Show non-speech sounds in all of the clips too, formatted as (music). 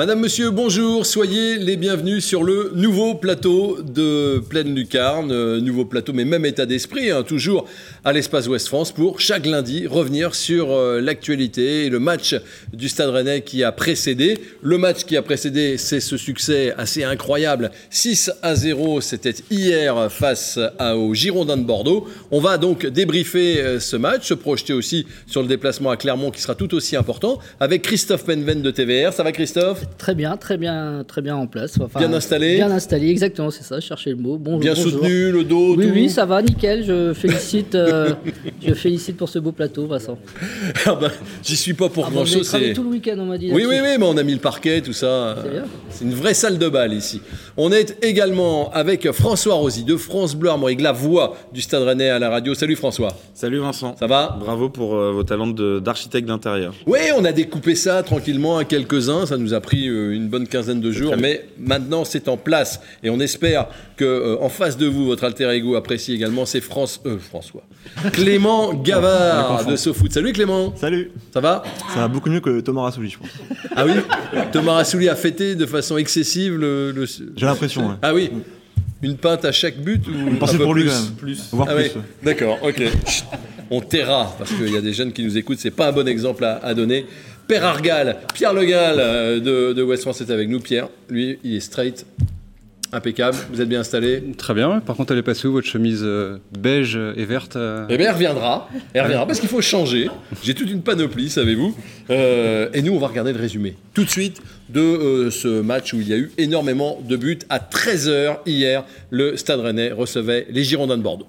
Madame, monsieur, bonjour, soyez les bienvenus sur le nouveau plateau de Pleine Lucarne, euh, nouveau plateau, mais même état d'esprit, hein, toujours à l'espace Ouest France, pour chaque lundi revenir sur euh, l'actualité et le match du Stade Rennais qui a précédé. Le match qui a précédé, c'est ce succès assez incroyable, 6 à 0, c'était hier face aux Girondins de Bordeaux. On va donc débriefer euh, ce match, se projeter aussi sur le déplacement à Clermont qui sera tout aussi important, avec Christophe Penven de TVR. Ça va Christophe? Très bien, très bien, très bien en place. bien installé Bien installé, exactement, c'est ça, chercher le mot. Bon, bien soutenu, le dos Oui, oui, ça va, nickel. Je félicite, euh, (laughs) je félicite pour ce beau plateau, Vincent. ah bah, J'y suis pas pour ah grand-chose. c'est tout le week-end, on m'a dit. Oui, oui, oui, mais on a mis le parquet, tout ça. C'est une vraie salle de bal ici. On est également avec François Rosy de France Bleu Armorique, la voix du Stade Rennais à la radio. Salut François. Salut Vincent. Ça va Bravo pour euh, vos talents d'architecte d'intérieur. Oui, on a découpé ça tranquillement à quelques-uns. Ça nous a pris euh, une bonne quinzaine de jours, mais maintenant c'est en place et on espère que euh, en face de vous, votre alter ego apprécie également. C'est France, euh, François, (laughs) Clément Gavard de SoFoot. Salut Clément. Salut. Ça va? Ça va beaucoup mieux que Thomas Rassouli, je pense. (laughs) Ah oui? Thomas Rassouli a fêté de façon excessive le. J'ai l'impression. Ah oui? Une pinte à chaque but ou Pensez pour lui plus, quand même. Plus? ah Oui. D'accord, ok. On taira parce qu'il y a des jeunes qui nous écoutent. C'est pas un bon exemple à donner. Père Argal, Pierre Le Gall euh, de, de, West France est avec nous. Pierre, lui, il est straight, impeccable. Vous êtes bien installé Très bien. Par contre, elle est passée où votre chemise euh, beige et verte euh Eh bien, elle reviendra. Elle reviendra parce qu'il faut changer. J'ai toute une panoplie, savez-vous. et nous, on va regarder le résumé tout de suite de ce match où il y a eu énormément de buts. À 13h hier, le Stade Rennais recevait les Girondins de Bordeaux.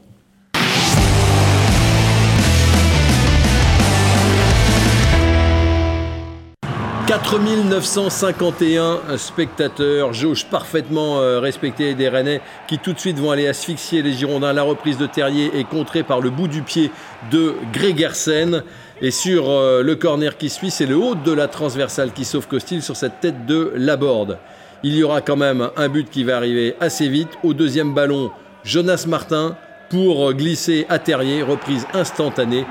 4951 spectateurs, jauge parfaitement euh, respectée des Rennais qui tout de suite vont aller asphyxier les Girondins. La reprise de Terrier est contrée par le bout du pied de Gregersen. Et sur euh, le corner qui suit, c'est le haut de la transversale qui sauve Costil sur cette tête de Laborde. Il y aura quand même un but qui va arriver assez vite. Au deuxième ballon, Jonas Martin pour glisser à Terrier, reprise instantanée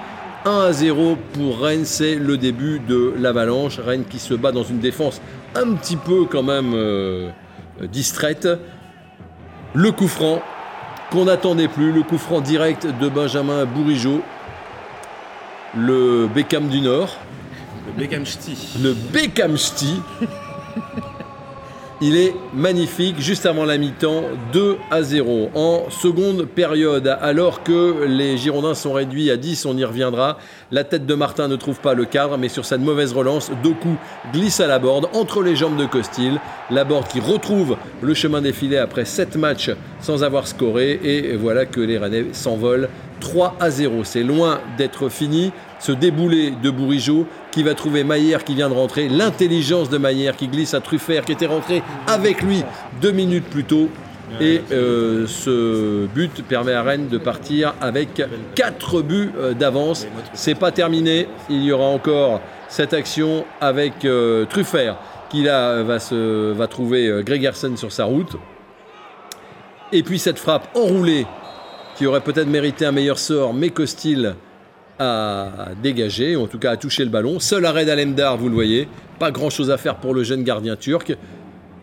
1 à 0 pour Rennes, c'est le début de l'avalanche. Rennes qui se bat dans une défense un petit peu quand même euh, distraite. Le coup franc qu'on n'attendait plus, le coup franc direct de Benjamin Bourigeau. Le Beckham du Nord. Le Beckham Ch'ti. Le Beckham Ch'ti. Il est magnifique, juste avant la mi-temps, 2 à 0. En seconde période, alors que les Girondins sont réduits à 10, on y reviendra, la tête de Martin ne trouve pas le cadre, mais sur cette mauvaise relance, Doku glisse à la borde, entre les jambes de Costil. La borde qui retrouve le chemin défilé après 7 matchs sans avoir scoré, et voilà que les Rennais s'envolent 3 à 0. C'est loin d'être fini. Ce déboulé de Bourigeau qui va trouver Maillère qui vient de rentrer, l'intelligence de Maillère qui glisse à Truffert qui était rentré avec lui deux minutes plus tôt. Et euh, ce but permet à Rennes de partir avec 4 buts euh, d'avance. C'est pas terminé. Il y aura encore cette action avec euh, Truffert qui là va, se, va trouver Gregersen sur sa route. Et puis cette frappe enroulée qui aurait peut-être mérité un meilleur sort, mais Costil à dégager, en tout cas à toucher le ballon. Seul arrêt d'Alemdar, vous le voyez. Pas grand chose à faire pour le jeune gardien turc.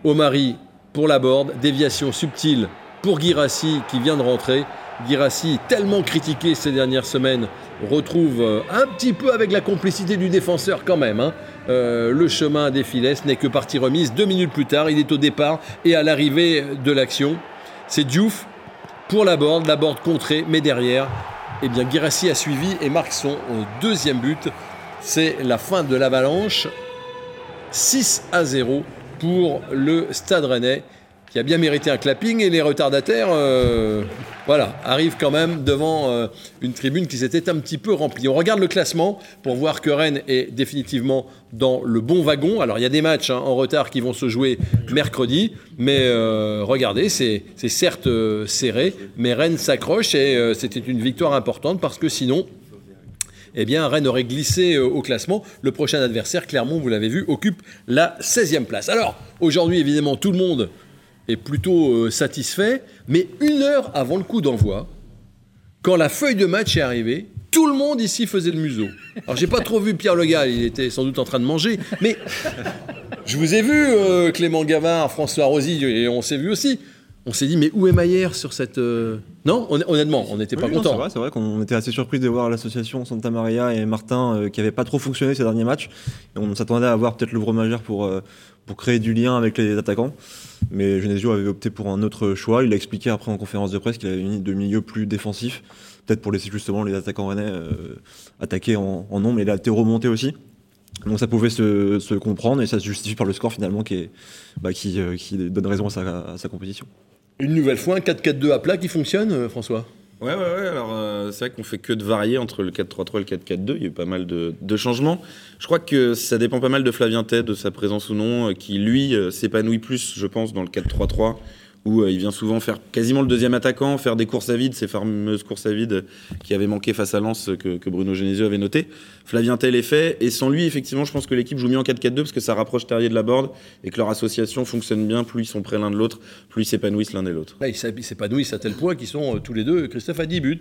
Omari pour la board, déviation subtile pour Girassi qui vient de rentrer. Girassi, tellement critiqué ces dernières semaines, retrouve euh, un petit peu avec la complicité du défenseur quand même. Hein. Euh, le chemin des filets, n'est que partie remise. Deux minutes plus tard, il est au départ et à l'arrivée de l'action. C'est Diouf pour la board, la board contrée, mais derrière, eh bien, Girassi a suivi et marque son euh, deuxième but. C'est la fin de l'avalanche. 6 à 0 pour le Stade Rennais qui a bien mérité un clapping et les retardataires euh, voilà, arrivent quand même devant euh, une tribune qui s'était un petit peu remplie. On regarde le classement pour voir que Rennes est définitivement dans le bon wagon. Alors il y a des matchs hein, en retard qui vont se jouer mercredi, mais euh, regardez, c'est certes serré, mais Rennes s'accroche et c'était une victoire importante parce que sinon, eh bien, Rennes aurait glissé au classement. Le prochain adversaire, Clermont, vous l'avez vu, occupe la 16e place. Alors, aujourd'hui, évidemment, tout le monde est plutôt euh, satisfait, mais une heure avant le coup d'envoi, quand la feuille de match est arrivée, tout le monde ici faisait le museau. Alors j'ai pas trop vu Pierre Le Gall, il était sans doute en train de manger, mais Je vous ai vu, euh, Clément Gavard, François Rosy, et on s'est vu aussi. On s'est dit, mais où est Maillère sur cette. euh, Non, hon- honnêtement, on n'était pas Oui, content. C'est vrai, qu'on était assez surpris de voir l'association Santa Maria et Martin euh, qui n'avait pas trop fonctionné ces derniers matchs. Et on s'attendait à avoir peut-être l'ouvre majeur pour, euh, pour créer du lien avec les attaquants. Mais Genesio avait opté pour un autre choix. Il a expliqué après en conférence de presse qu'il avait une de milieu plus défensif. Peut-être pour laisser justement les attaquants rennais attaquer en, en nombre. Et il a été remonté aussi. Donc ça pouvait se, se comprendre et ça se justifie par le score finalement qui, est, bah, qui, qui donne raison à sa, à sa compétition. Une nouvelle fois, un 4-4-2 à plat qui fonctionne, euh, François? Ouais, ouais, ouais. Alors, euh, c'est vrai qu'on fait que de varier entre le 4-3-3 et le 4-4-2. Il y a eu pas mal de, de changements. Je crois que ça dépend pas mal de Flavien Tay, de sa présence ou non, euh, qui lui euh, s'épanouit plus, je pense, dans le 4-3-3, où euh, il vient souvent faire quasiment le deuxième attaquant, faire des courses à vide, ces fameuses courses à vide qui avaient manqué face à Lens, que, que Bruno Genesio avait noté. Flavien Tay les fait. Et sans lui, effectivement, je pense que l'équipe joue mieux en 4-4-2 parce que ça rapproche Terrier de la board et que leur association fonctionne bien. Plus ils sont près l'un de l'autre, plus ils s'épanouissent l'un et l'autre. Là, ils s'épanouissent à tel point qu'ils sont euh, tous les deux. Christophe a 10 buts.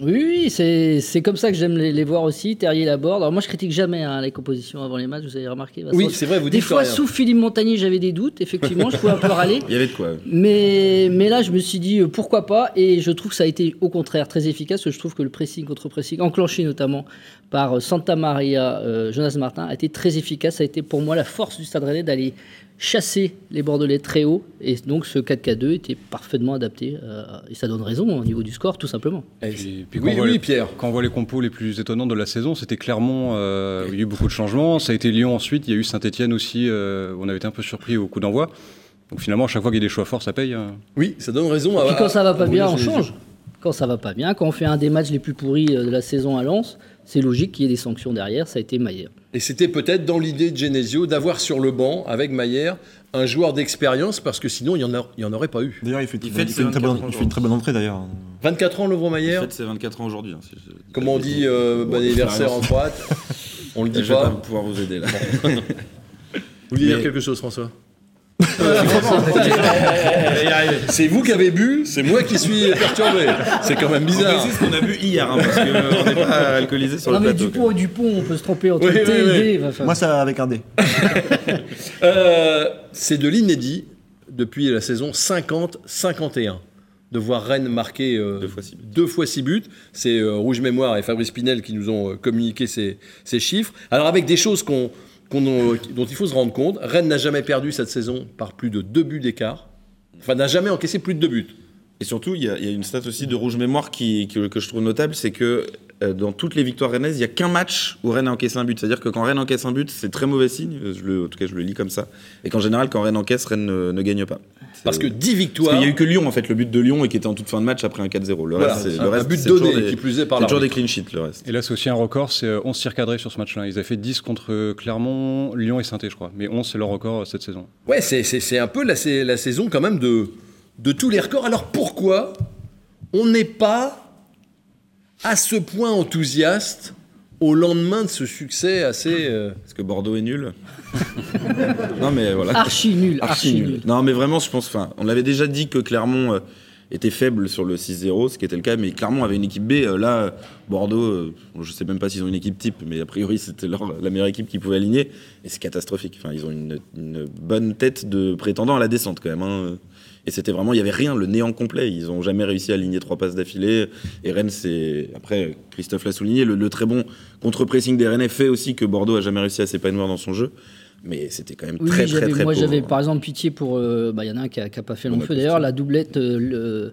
Oui, oui, c'est comme ça que j'aime les, les voir aussi. Terrier Laborde. Alors moi, je critique jamais hein, les compositions avant les matchs. Vous avez remarqué Vincent Oui, c'est vrai, vous Des dites fois, rien. sous Philippe Montagnier, j'avais des doutes. Effectivement, je pouvais un peu râler. (laughs) Il y avait de quoi. Mais, mais là, je me suis dit euh, pourquoi pas, et je trouve que ça a été au contraire très efficace. Je trouve que le pressing contre pressing, enclenché notamment par euh, Santa Maria, euh, Jonas Martin, a été très efficace. Ça a été pour moi la force du Stade Rennais d'aller chasser les Bordelais très haut, et donc ce 4K2 était parfaitement adapté, euh, et ça donne raison au niveau du score, tout simplement. Eh, Puis- puis quand oui, on voit oui, les- Pierre. Quand on voit les compos les plus étonnants de la saison, c'était Clermont, euh, où il y a eu beaucoup de changements. Ça a été Lyon ensuite, il y a eu Saint-Etienne aussi, euh, où on avait été un peu surpris au coup d'envoi. Donc finalement, à chaque fois qu'il y a des choix forts, ça paye. hein. Oui, ça donne raison à. Et puis quand ça va pas bien, on change. Quand ça va pas bien, quand on fait un des matchs les plus pourris euh, de la saison à Lens, c'est logique qu'il y ait des sanctions derrière. Ça a été Maillère. Et c'était peut-être dans l'idée de Genesio d'avoir sur le banc, avec Maillère, un joueur d'expérience, parce que sinon, il n'y en, a- il y en aurait pas eu. D'ailleurs, il fait, Il fait une très bonne, 24 il fait une très bonne entrée d'ailleurs. 24 ans, Lovro En Maillère. fait, c'est 24 ans aujourd'hui. hein, si je- Comment on dit euh, bon anniversaire en croate? On le Je dit vais pas pas. pouvoir vous aider là. Vous vouliez dire Mais- quelque chose, François? (laughs) C'est vous qui avez bu, c'est moi qui suis perturbé. C'est quand même bizarre. précise qu'on a bu hier, hein, parce qu'on n'est pas alcoolisé sur non le mais plateau. Dupont et Dupont, on peut se tromper entre Oui, T oui, et oui. D. enfin, Moi, ça avec un D. (laughs) Euh, c'est de l'inédit depuis la saison 50-51 de voir Rennes marquer euh, Deux fois six buts. deux fois six buts. C'est euh, Rouge Mémoire et Fabrice Pinel qui nous ont euh, communiqué ces, ces chiffres. Alors avec des choses qu'on, qu'on, euh, dont il faut se rendre compte, Rennes n'a jamais perdu cette saison par plus de deux buts d'écart. Enfin, n'a jamais encaissé plus de deux buts. Et surtout, il y, a une stat aussi de rouge mémoire qui, que, je trouve notable, c'est que dans toutes les victoires rennaises, il n'y a qu'un match où Rennes a encaissé un but. C'est-à-dire que quand Rennes encaisse un but, c'est très mauvais signe. Je le, en tout cas, je le lis comme ça. Et qu'en général, quand Rennes encaisse, Rennes ne, ne gagne pas. Parce que 10 Parce victoires. qu'il n'y a eu que Lyon, en fait, le but de Lyon, et qui était en toute fin de match après un 4-0. Le Voilà, reste, c'est, un- le reste, un but c'est toujours donné, des- qui plus est par c'est toujours des clean sheets, le reste. Et là, c'est aussi un record, c'est euh, 11 tirs cadrés sur ce match-là. Ils avaient fait 10 contre Clermont, Lyon et saint je crois. Mais 11, c'est leur record euh, cette saison. Ouais, c'est, c'est, c'est un peu la, saison quand même de, de tous les records. Alors pourquoi on n'est pas à ce point enthousiaste au lendemain de ce succès assez... euh, Parce que Bordeaux est nul. (laughs) non, mais voilà. Archi nul, archi, nul. Non, mais vraiment, je pense. Enfin, on l'avait déjà dit que Clermont euh, était faible sur le 6-0, ce qui était le cas, mais Clermont avait une équipe B. Euh, là, Bordeaux, euh, je sais même pas s'ils ont une équipe type, mais a priori, c'était leur- la meilleure équipe qu'ils pouvaient aligner. Et c'est catastrophique. Enfin, ils ont une, une bonne tête de prétendant à la descente, quand même. hein. Et c'était vraiment, il y avait rien, le néant complet. Ils ont jamais réussi à aligner trois passes d'affilée. Et Rennes, c'est. Après, Christophe l'a souligné, le, le très bon contre-pressing des Rennais fait aussi que Bordeaux a jamais réussi à s'épanouir dans son jeu. Mais c'était quand même Oui, très, très, très moi j'avais par exemple pitié pour. euh, bah, Il y en a un qui n'a pas fait long feu d'ailleurs, la doublette euh, le, euh,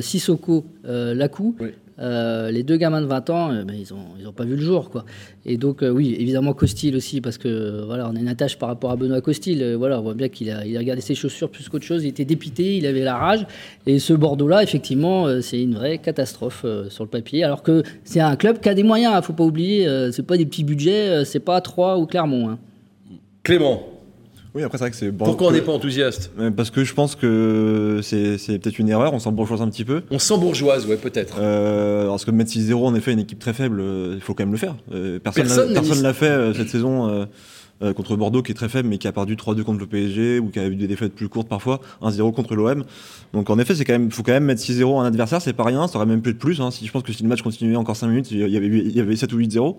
Sissoko, euh, Lacou. Oui. Euh, les deux gamins de 20 ans, euh, ben, ils n'ont ils ont pas vu le jour. Quoi. Et donc, euh, oui, évidemment, Costil aussi, parce que euh, voilà, on a une attache par rapport à Benoît Costil. Euh, voilà, on voit bien qu'il a, il a regardé ses chaussures plus qu'autre chose. Il était dépité, il avait la rage. Et ce Bordeaux-là, effectivement, euh, c'est une vraie catastrophe euh, sur le papier. Alors que c'est un club qui a des moyens, il faut pas oublier. euh, c'est pas des petits budgets, euh, c'est pas Troyes ou Clermont. hein. Clément, Oui, après, c'est vrai que c'est. Pourquoi on n'est pas enthousiaste? Parce que je pense que c'est peut-être une erreur, on s'en bourgeoise un petit peu. On sent bourgeoise, ouais, peut-être. Euh, parce que mettre 6-0, en effet, une équipe très faible, euh, il faut quand même le faire. Euh, personne Personne l'a- fait euh, cette saison euh, contre Bordeaux, qui est très faible, mais qui a perdu 3-2 contre le PSG, ou qui a eu des défaites plus courtes parfois, 1-0 contre l'OM. Donc en effet, c'est quand même, faut quand même mettre 6-0 à un adversaire, c'est pas rien, ça aurait même pu être plus. Hein. Si, je pense que si le match continuait encore 5 minutes, il y avait, il y avait 7 ou 8-0.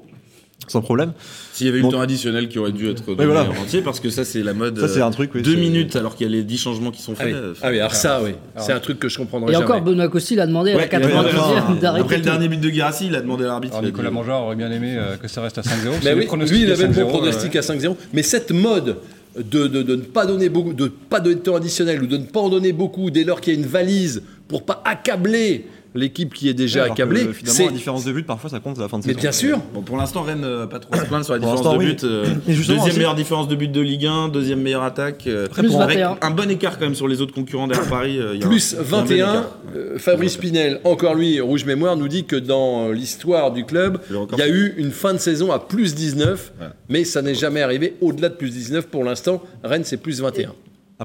Sans problème. S'il y avait eu Bon. le temps additionnel qui aurait dû être donné voilà. en entier, parce que ça, c'est la mode. Ça, c'est euh, un truc, oui, Deux minutes alors qu'il y a les 10 changements qui sont Ah faits. oui, euh, Ah oui, alors ça, oui. C'est un truc que je comprendrai Et jamais. encore, Benoît Costil a demandé à Ouais, la il a demandé 90e à- d'arrêter. Après le dernier but de Guirassi, il a demandé à l'arbitre. Alors Nicolas Mangeur aurait bien aimé euh, que ça reste à 5-0. Mais Si les oui, lui, il avait le bon 5-0, pronostic à 5-0. Mais cette mode de, de, de ne pas donner beaucoup, de pas donner de temps additionnel ou de ne pas en donner beaucoup dès lors qu'il y a une valise pour pas accabler l'équipe qui est déjà que, accablée, Finalement, c'est la différence de but, parfois, ça compte à la fin de mais saison. bien sûr. Bon, pour l'instant, Rennes euh, pas trop se plaindre sur la Pour différence de l'instant, but. oui. euh, (coughs) deuxième meilleure différence de but de Ligue 1, deuxième meilleure attaque. euh, Plus avec 21. un bon écart quand même sur les autres concurrents derrière Paris. euh, y a Plus il y a un bon 21, écart. euh, Fabrice Pinel, encore lui, Rouge Mémoire, nous dit que dans euh, l'histoire du club, il y a eu une fin de saison à plus 19, Ouais. mais ça n'est jamais arrivé au-delà de plus 19 pour l'instant. Rennes, c'est plus 21.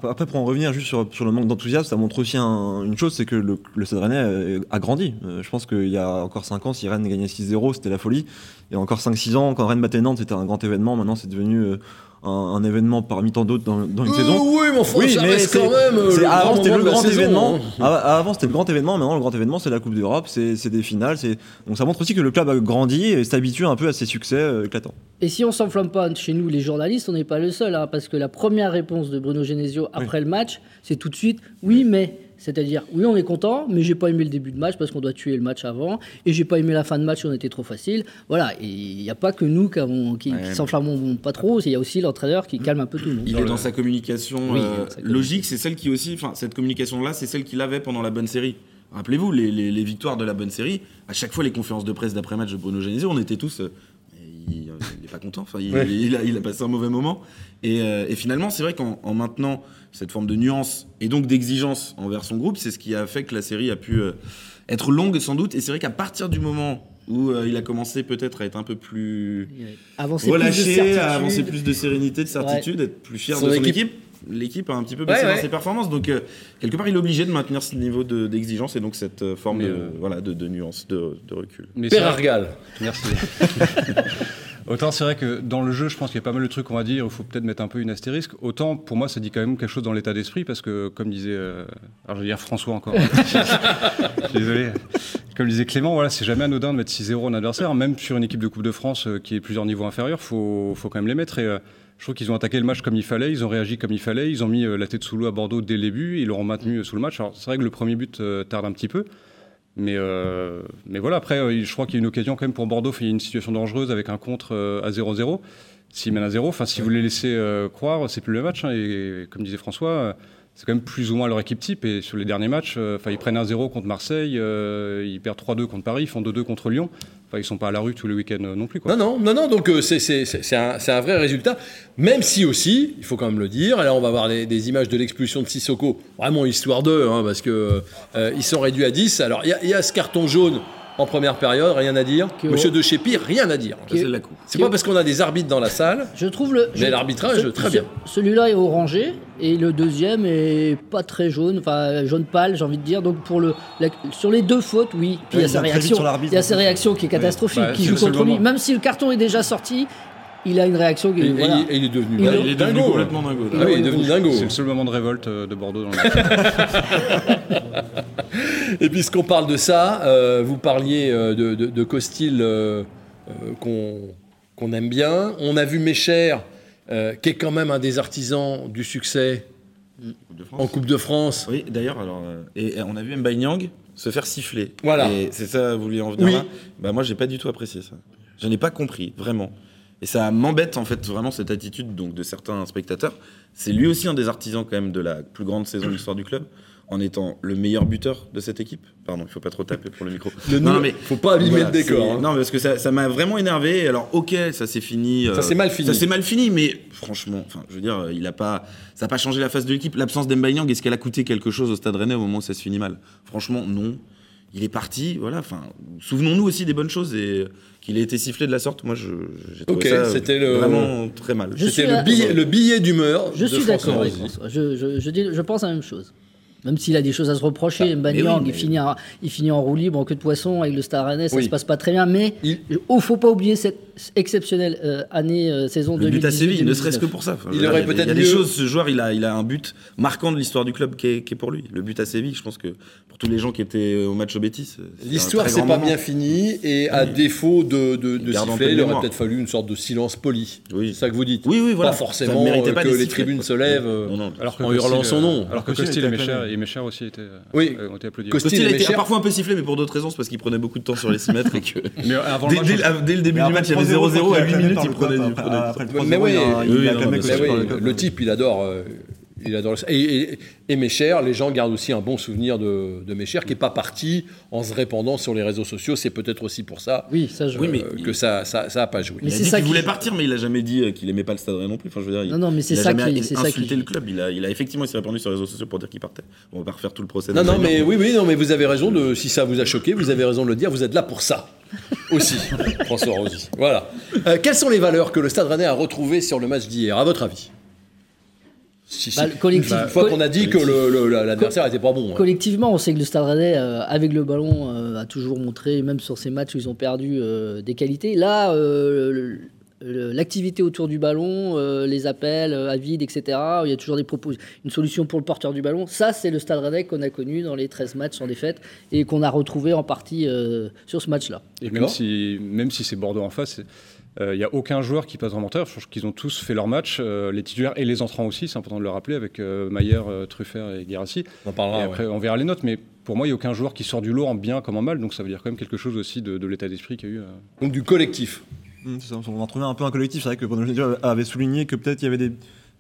Après, pour en revenir juste sur, le manque d'enthousiasme, ça montre aussi un- une chose, c'est que le, le euh, a grandi. Euh, je pense qu'il y a encore 5 ans, si Rennes gagnait 6-0, c'était la folie. Il y a encore 5-6 ans, quand Rennes battait Nantes, c'était un grand événement. Maintenant, c'est devenu euh, un, un événement parmi tant d'autres dans, dans une Euh, saison. oui, mais enfin, Oui, ça mais reste c'est- quand même le avant, grand c'était le grand saison, événement. hein. Ah, Avant, c'était le grand événement. Maintenant, le grand événement, c'est la Coupe d'Europe, c'est c'est des finales. c'est- Donc, ça montre aussi que le club a grandi et s'habitue un peu à ses succès euh, éclatants. Et si on s'enflamme pas chez nous, les journalistes, on n'est pas le seul, hein, parce que la première réponse de Bruno Genesio après le match, c'est tout de suite oui, mais. C'est-à-dire, oui, on est content, mais j'ai pas aimé le début de match parce qu'on doit tuer le match avant, et j'ai pas aimé la fin de match, on était trop facile. Voilà, et il n'y a pas que nous qui, qui, Ouais. qui s'enflammons pas trop, il y a aussi l'entraîneur qui calme un peu tout le monde. Il est dans sa communication Oui, euh, sa logique, c'est celle qui aussi, enfin cette communication-là, c'est celle qu'il avait pendant la bonne série. Rappelez-vous, les, les- les victoires de la bonne série, à chaque fois les conférences de presse d'après-match de Bruno Genesio, on était tous, euh, il, n'est pas content, enfin, il, Ouais. il a, il a passé un mauvais moment. Et, euh, et finalement, c'est vrai qu'en en maintenant cette forme de nuance et donc d'exigence envers son groupe, c'est ce qui a fait que la série a pu euh, être longue sans doute. Et c'est vrai qu'à partir du moment où euh, il a commencé peut-être à être un peu plus Avancer relâché, à avancer plus de sérénité, de certitude, être plus fier Son de son équipe- équipe. L'équipe a un petit peu baissé Ouais, dans ouais. ses performances, donc euh, quelque part il est obligé de maintenir ce niveau de- d'exigence et donc cette euh, forme de, euh, voilà, de, de nuance, de, de recul. mais c'est Père Argal. (laughs) Merci. (laughs) Autant c'est vrai que dans le jeu, je pense qu'il y a pas mal de trucs qu'on va dire, il faut peut-être mettre un peu une astérisque. Autant pour moi, ça dit quand même quelque chose dans l'état d'esprit parce que, comme disait, euh, alors je vais dire François encore. Je suis (laughs) Désolé. Comme disait Clément, voilà, c'est jamais anodin de mettre 6-0 en adversaire, même sur une équipe de Coupe de France euh, qui est plusieurs niveaux inférieurs, faut, faut quand même les mettre. Et euh, je trouve qu'ils ont attaqué le match comme il fallait, ils ont réagi comme il fallait, ils ont mis euh, la tête sous l'eau à Bordeaux dès le début, ils l'auront maintenu euh, sous le match. Alors c'est vrai que le premier but euh, tarde un petit peu. Mais, mais voilà, après, je crois qu'il y a une occasion quand même pour Bordeaux, il y a une situation dangereuse avec un contre à 0-0. S'ils mènent à 0, enfin, si vous les laissez croire, c'est plus le match. hein, et comme disait François, c'est quand même plus ou moins leur équipe type. Et sur les derniers matchs, euh, enfin, ils prennent un 0 contre Marseille, euh, ils perdent 3-2 contre Paris, ils font 2-2 contre Lyon. Enfin, ils sont pas à la rue tous les week-ends euh, non plus. Quoi. Non, non, non, non, donc euh, c'est- un, un vrai résultat, même si aussi, il faut quand même le dire, là on va voir des, images de l'expulsion de Sissoko, vraiment histoire d'eux, hein, parce que euh, ils sont réduits à 10. Alors il y a ce carton jaune en première période, rien à dire. Que- Monsieur De Chépi, rien à dire. C'est la coupe. C'est pas parce qu'on a des arbitres dans la salle. Je trouve le. Mais je- l'arbitrage, ce- très ce- bien. Celui-là est orangé et le deuxième est pas très jaune, enfin jaune pâle, j'ai envie de dire. Donc pour le, la- sur les deux fautes, oui. Puis il y a sa réaction. Il y a en sa plus. réaction qui est catastrophique, Bah, qui joue contre lui. Même si le carton est déjà sorti, il a une réaction qui. Et, et voilà. il, et il est devenu, Il dingo. est- Il est devenu dingo. complètement dingo. Ah oui, il est devenu dingo. C'est le seul moment de révolte euh, de Bordeaux dans le. (laughs) Et puisqu'on parle de ça, euh, vous parliez euh, de, de, de Costil euh, qu'on aime bien. On a vu Mécher, euh, qui est quand même un des artisans du succès en Coupe de France. Oui, d'ailleurs, alors, euh, et, et on a vu Mbaye Nyang se faire siffler. Voilà. Et c'est ça, vous vouliez en venir Oui. là? Bah moi, j'ai pas du tout apprécié ça. Je n'ai pas compris, vraiment. Et ça m'embête en fait vraiment cette attitude donc de certains spectateurs. C'est lui aussi un des artisans quand même de la plus grande saison de l'histoire du club, en étant le meilleur buteur de cette équipe. Pardon, il faut pas trop taper pour le micro. Le non, mais faut pas abîmer voilà, le décor. hein. Non, parce que ça m'a vraiment énervé. Alors ok, ça s'est fini. Ça euh, s'est mal fini. Ça s'est mal fini, mais franchement, enfin, je veux dire, il a pas, ça n'a pas changé la face de l'équipe. L'absence d'Mbaye Niang, est-ce qu'elle a coûté quelque chose au Stade Rennais au moment où ça se finit mal? Franchement, non. Il est parti, voilà. Enfin, souvenons-nous aussi des bonnes choses et qu'il ait été sifflé de la sorte. Moi, je, j'ai trouvé ça le- vraiment très mal. Je C'était le billet, le billet d'humeur Je de suis François d'accord avec Rosy. François. Je, je, je, dis- je pense la même chose. Même s'il a des choses à se reprocher, Bah, Mbanyang, oui, mais- il, finit en, il finit en roue libre en queue de poisson avec le Stade Rennais, ça Oui. se passe pas très bien. Mais Il- ne faut pas oublier cette exceptionnelle euh, année, euh, saison Le but à 2018 Séville, ne serait-ce que pour ça. Enfin, Il veux aurait dire, y a- peut-être Il y a des mieux- choses, ce joueur, il a, il a un but marquant de l'histoire du club qui est, qui est pour lui. Le but à Séville, je pense que pour tous les gens qui étaient au match au Bétis. c'est un L'histoire, c'est pas moment. bien fini, et à défaut de, de, de siffler, de il aurait peut-être fallu une sorte de silence poli. Oui. C'est ça que vous dites Oui, oui, voilà. Pas forcément méritait euh, pas que les tribunes se lèvent euh, en hurlant son euh, nom. Alors que Costil Mécher, acclamé. Et Mécher aussi étaient, euh, Oui. euh, ont été applaudis. Costil- Costil a été parfois un peu sifflé, mais pour d'autres raisons, c'est parce qu'il prenait beaucoup de temps sur les 6 mètres et que. (laughs) Mais avant Dès, dès- dès le début du match, il y avait 3-0, 0-0 à 8 acclamé minutes, il prenait après le Mais 3-0, oui, le type, il adore. Euh, il adore ça. Et, et, et les gens gardent aussi un bon souvenir de, de Mécher, qui n'est pas parti en se répandant sur les réseaux sociaux. C'est peut-être aussi pour ça Oui, ça je. Oui, mais- euh, que ça n'a ça, pas joué. Mais Il a c'est dit ça qu'il qui- voulait partir, mais il a jamais dit euh, qu'il aimait pas le Stade Rennais non plus. Enfin, je veux dire, il, Non, non, mais c'est il a ça qui- c'est ça insulté qui- le club. Il a, il a effectivement, s'est répandu sur les réseaux sociaux pour dire qu'il partait. On va pas refaire tout le procès. Non, non, mais oui, oui, non, mais vous avez raison. De, si ça vous a choqué, vous avez raison de le dire. Vous êtes là pour ça aussi, (laughs) François Rosy. Voilà. Euh, quelles sont les valeurs que le Stade Rennais a retrouvées sur le match d'hier, à votre avis? Si, si. Bah, Une fois qu'on a dit que le- le- la- l'adversaire n'était pas bon. hein. Collectivement, on sait que le Stade Rennais, euh, avec le ballon, euh, a toujours montré, même sur ces matchs où ils ont perdu, euh, des qualités. Là, euh, l'activité autour du ballon, euh, les appels à vide, etc., il y a toujours des propos, une solution pour le porteur du ballon. Ça, c'est le Stade Rennais qu'on a connu dans les 13 matchs sans défaite et qu'on a retrouvé en partie euh, sur ce match-là. Et même D'accord. si, même si c'est Bordeaux en face, il n'y a aucun joueur qui passe vraiment tard. Je pense qu'ils ont tous fait leur match, euh, les titulaires et les entrants aussi, c'est important de le rappeler, avec euh, Maillère, euh, Truffert et Guérassi. On en et parlera. après, ouais. on verra les notes, mais pour moi, il n'y a aucun joueur qui sort du lot en bien comme en mal, donc ça veut dire quand même quelque chose aussi de, de l'état d'esprit qu'il y a eu. euh. Donc du collectif. Mmh, ça, on en trouvait un peu un collectif. C'est vrai que Bruno Genesio avait souligné que peut-être il y avait des,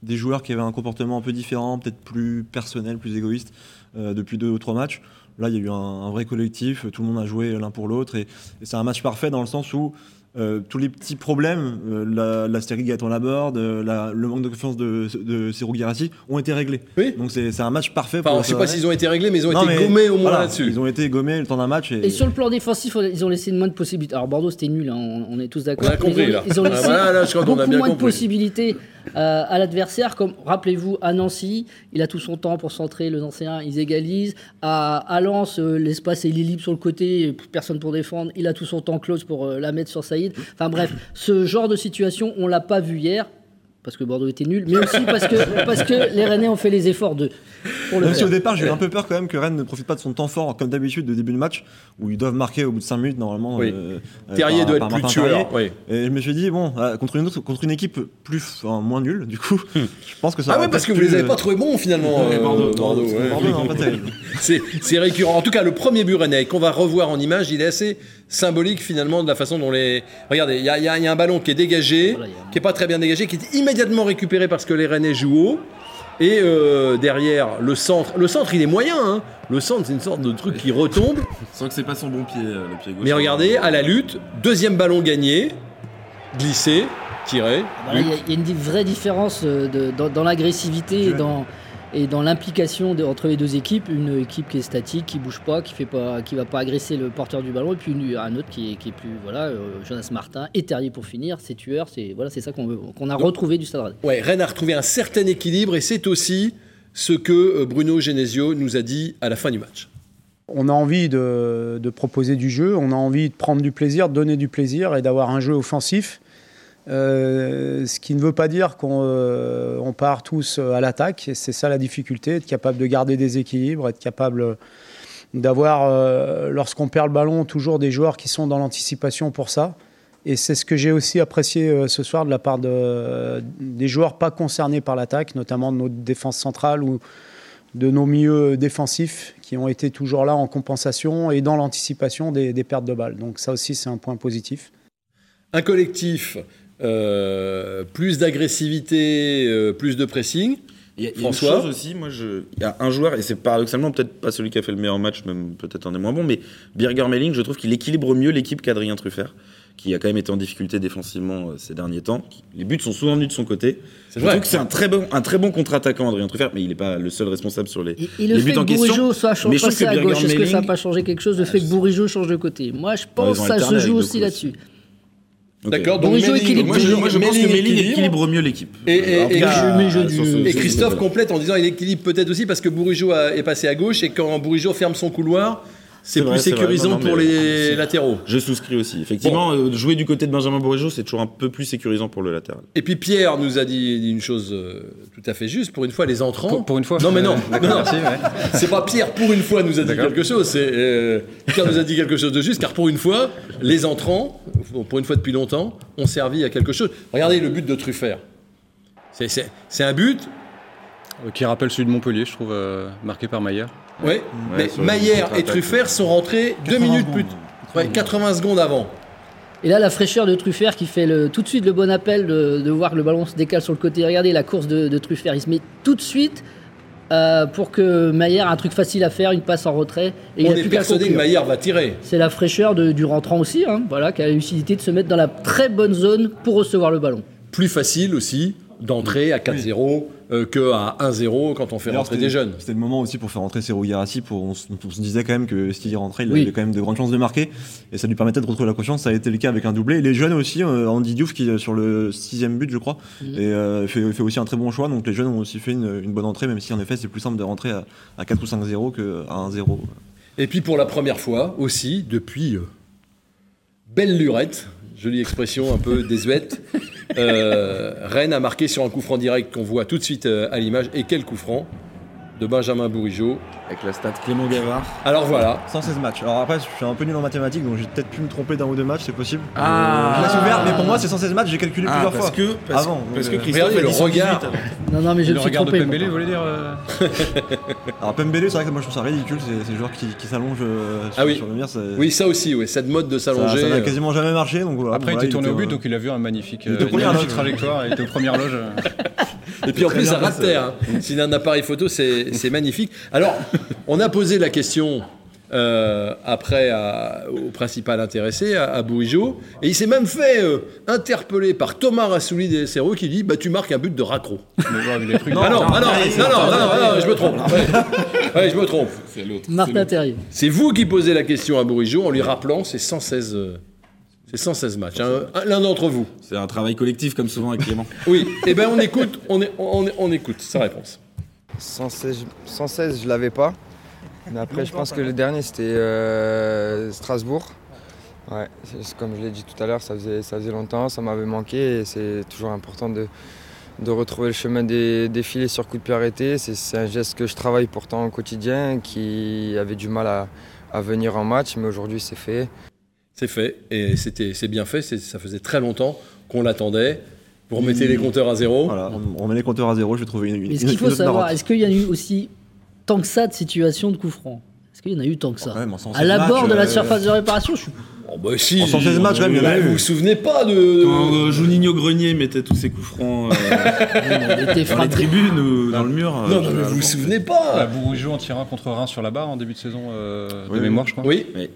des joueurs qui avaient un comportement un peu différent, peut-être plus personnel, plus égoïste euh, depuis deux ou trois matchs. Là, il y a eu un, un vrai collectif, tout le monde a joué l'un pour l'autre et, et c'est un match parfait dans le sens où euh, tous les petits problèmes, euh, la, la Gaëtan Laborde, euh, la- le manque de confiance de, de Serou Guirassi ont été réglés. Oui. Donc c'est un match parfait. Enfin, pour je ne sais pas s'ils ont été réglés, mais ils ont Non, été mais gommés au moins voilà, là-dessus. Ils ont été gommés le temps d'un match. Et, Et sur le plan défensif, ils ont laissé moins de possibilités. Alors Bordeaux, c'était nul, hein, on, on est tous d'accord. On a compris, Ils ont- là. Ils ont Ah, laissé voilà, là, je crois qu'on a beaucoup bien moins de possibilités euh, à l'adversaire. Comme rappelez-vous, à Nancy, il a tout son temps pour centrer, le Nancéen, ils égalisent. À, à Lens, euh, l'espace est libre sur le côté, personne pour défendre. Il a tout son temps close pour euh, la mettre sur Saïd. Enfin bref, ce genre de situation, on l'a pas vu hier. Parce que Bordeaux était nul, mais aussi parce que, parce que les Rennais ont fait les efforts de, pour le Même si au départ, j'ai eu un peu peur quand même que Rennes ne profite pas de son temps fort, comme d'habitude, de début de match, où ils doivent marquer au bout de 5 minutes, normalement. Oui. euh, euh, Terrier par- doit par être plus Martin tueur. oui. Et je me suis dit, bon, euh, contre, une autre, contre une équipe plus, enfin, moins nulle, du coup, je pense que ça Ah ouais, parce que vous les pu, avez euh, pas trouvés bons finalement. Euh, Bordeaux, Bordeaux, ouais. (laughs) C'est récurrent. En tout cas, le premier but rennais qu'on va revoir en image, il est assez symbolique finalement de la façon dont les. Regardez, il y, a- il y a il y a un ballon qui est dégagé, Voilà, qui est pas très bien dégagé, qui est immédiatement récupéré parce que les Rennais jouent haut. Et euh, derrière, le centre. Le centre, il est moyen. hein. Le centre, c'est une sorte de truc qui retombe. Sans que c'est pas son bon pied, euh, le pied gauche. Mais regardez, à la lutte, deuxième ballon gagné, glissé, tiré. Voilà, Il y, a- il y a une vraie différence euh, de- dans, dans l'agressivité et dans, et dans l'implication entre les deux équipes. Une équipe qui est statique, qui bouge pas, qui fait pas, qui va pas agresser le porteur du ballon, et puis une- un autre qui est, qui est plus voilà, euh, Jonas Martin et Terrier pour finir, c'est tueur, c'est voilà, c'est ça qu'on veut, qu'on a retrouvé du Stade Rennais. Ouais, Rennes a retrouvé un certain équilibre et c'est aussi ce que euh, Bruno Genesio nous a dit à la fin du match. On a envie de, de proposer du jeu, on a envie de prendre du plaisir, de donner du plaisir et d'avoir un jeu offensif. Euh, ce qui ne veut pas dire qu'on euh, part tous à l'attaque. C'est ça la difficulté, être capable de garder des équilibres, être capable d'avoir, euh, lorsqu'on perd le ballon, toujours des joueurs qui sont dans l'anticipation pour ça. Et c'est ce que j'ai aussi apprécié euh, ce soir de la part de, des joueurs pas concernés par l'attaque, notamment de notre défense centrale ou de nos milieux défensifs qui ont été toujours là en compensation et dans l'anticipation des, des pertes de balles. Donc ça aussi, c'est un point positif. Un collectif, euh, plus d'agressivité, euh, plus de pressing. Il y a, y une chose aussi, moi, je... il y a un joueur, et c'est paradoxalement peut-être pas celui qui a fait le meilleur match, même peut-être un des moins bons, mais Birger Melling, je trouve qu'il équilibre mieux l'équipe qu'Adrien Truffert, qui a quand même été en difficulté défensivement euh, ces derniers temps. Les buts sont souvent venus de son côté. C'est Je vrai. trouve que c'est un très bon, un très bon contre-attaquant, Adrien Truffert, mais il n'est pas le seul responsable sur les, Et, et le les buts que en question. Soit Mais je trouve passé que à Birger gauche, est-ce que ça n'a pas changé quelque chose Le fait que Bourigeau change de côté? Moi, je pense ils ont que ça se joue aussi là-dessus. D'accord Donc. Moi, je, moi, je pense que Melling équilibre. équilibre mieux l'équipe. Et- ce- Christophe complète en disant il équilibre peut-être aussi parce que Bourigeau est passé à gauche et quand Bourigeau ferme son couloir, c'est plus vrai, sécurisant Non, non, pour les latéraux. Je souscris aussi. Effectivement, euh, jouer du côté de Benjamin Bourigeau, c'est toujours un peu plus sécurisant pour le latéral. Et puis Pierre nous a dit, une chose euh, tout à fait juste. Pour une fois, les entrants. Pour, pour une fois. Non mais non, Euh, non. (laughs) C'est pas Pierre pour une fois nous a dit quelque chose. C'est euh, Pierre nous a dit quelque chose de juste car pour une fois, les entrants, pour une fois depuis longtemps, ont servi à quelque chose. Regardez le but de Truffert. C'est- un but Qui rappelle celui de Montpellier, je trouve, euh, marqué par Maillard. Ouais, mais Maillère et. Truffert sont rentrés deux minutes plus ouais, 80 secondes avant. Et là, la fraîcheur de Truffert qui fait le, tout de suite le bon appel de, de voir que le ballon se décale sur le côté. Regardez la course de, de Truffert. Il se met tout de suite euh, pour que Maillard a un truc facile à faire, une passe en retrait. Et On est persuadé que. Maillard va tirer. C'est la fraîcheur de- du rentrant aussi, hein, voilà, qui a la lucidité de se mettre dans la très bonne zone pour recevoir le ballon. Plus facile aussi d'entrer à 4-0 euh, que à 1-0 quand on fait D'ailleurs, rentrer des jeunes. C'était le moment aussi pour faire rentrer Serou Guirassi. Pour, on, se- on se disait quand même que s'il y rentrait, il Oui. avait quand même de grandes chances de marquer. Et ça lui permettait de retrouver la confiance. Ça a été le cas avec un doublé. Et les jeunes aussi, euh, Andy Diouf qui est sur le sixième but, je crois, et euh, fait, fait aussi un très bon choix. Donc les jeunes ont aussi fait une, une bonne entrée, même si en effet c'est plus simple de rentrer à, à 4 ou 5-0 qu'à 1-0. Et puis pour la première fois aussi, depuis euh, belle lurette, jolie expression un peu désuète, euh, Rennes a marqué sur un coup franc direct qu'on voit tout de suite euh, à l'image. Et quel coup franc de Benjamin Bourigeau. Avec la stat Clément Gavard. Alors voilà, 116 matchs. Alors après, je suis un peu nul en mathématiques, donc j'ai peut-être pu me tromper d'un ou deux matchs, c'est possible. Ah. je laisse ouvert, mais pour moi c'est 116 matchs, j'ai calculé Ah, plusieurs parce fois. que, parce, Avant, parce que euh, Christophe regardez a le dit 118 regard. Non, non, mais je le me suis regard de trompé. Pembele, vous voulez dire euh, (laughs) Alors Pembele, c'est vrai que moi je trouve ça ridicule, c'est le joueur qui, qui s'allonge euh, sur, Ah oui. sur le mur. ça- oui ça aussi, oui, cette mode de s'allonger. ça n'a euh, quasiment jamais marché, donc voilà. Après, bon, il était tourné au but, euh, donc il a vu un magnifique, trajectoire. Il était aux premières loges. Et puis en plus, ça rate terre. Hein. S'il a un appareil photo, c'est c'est magnifique. Alors, on a posé la question euh, après à- au principal intéressé, à, à Bourigeau, et il s'est même fait euh, interpeller par Thomas Rassouli des SRE qui dit bah, Tu marques un but de raccro. Ah non, ah non, non, non, non, non, non, je me trompe. Ouais, Ouais, je me trompe. C'est l'autre. Martin Terrier. C'est vous qui posez la question à Bourigeau en lui rappelant c'est 116, euh, c'est 116 matchs. hein. Un- L'un d'entre vous. C'est un travail collectif comme souvent avec Clément. Oui, et ben on écoute, on, est- on, on écoute sa réponse. 116, 116 je l'avais pas. Mais après, je pense que le dernier, c'était euh, Strasbourg. Ouais, comme je l'ai dit tout à l'heure, ça faisait, ça faisait longtemps, ça m'avait manqué et c'est toujours important de, de retrouver le chemin des, des filets sur coup de pied arrêté. C'est c'est un geste que je travaille pourtant au quotidien, qui avait du mal à, à venir en match, mais aujourd'hui c'est fait. C'est fait et c'était c'est bien fait. c'est- Ça faisait très longtemps qu'on l'attendait. Vous remettez les compteurs à zéro. Voilà, on, on met les compteurs à zéro, je vais trouver une, une, Mais ce une qu'il faut autre savoir, est-ce qu'il y en a eu aussi tant que ça de situations de coups francs Est-ce qu'il y en a eu tant que ça? 116 À l'abord de la euh, surface de réparation, je suis Oh, bah, si, En 116 matchs, quand même, il y en a eu. Vous vous souvenez pas de. Quand euh, Juninho Grenier mettait tous ses coups francs euh, (laughs) dans les tribunes ou dans le mur. euh, Non, mais vous vous souvenez Bah, pas. Bourigeau en tirant contre Reims sur la barre en début de saison euh, Oui, de mémoire, je crois. Oui. Oui.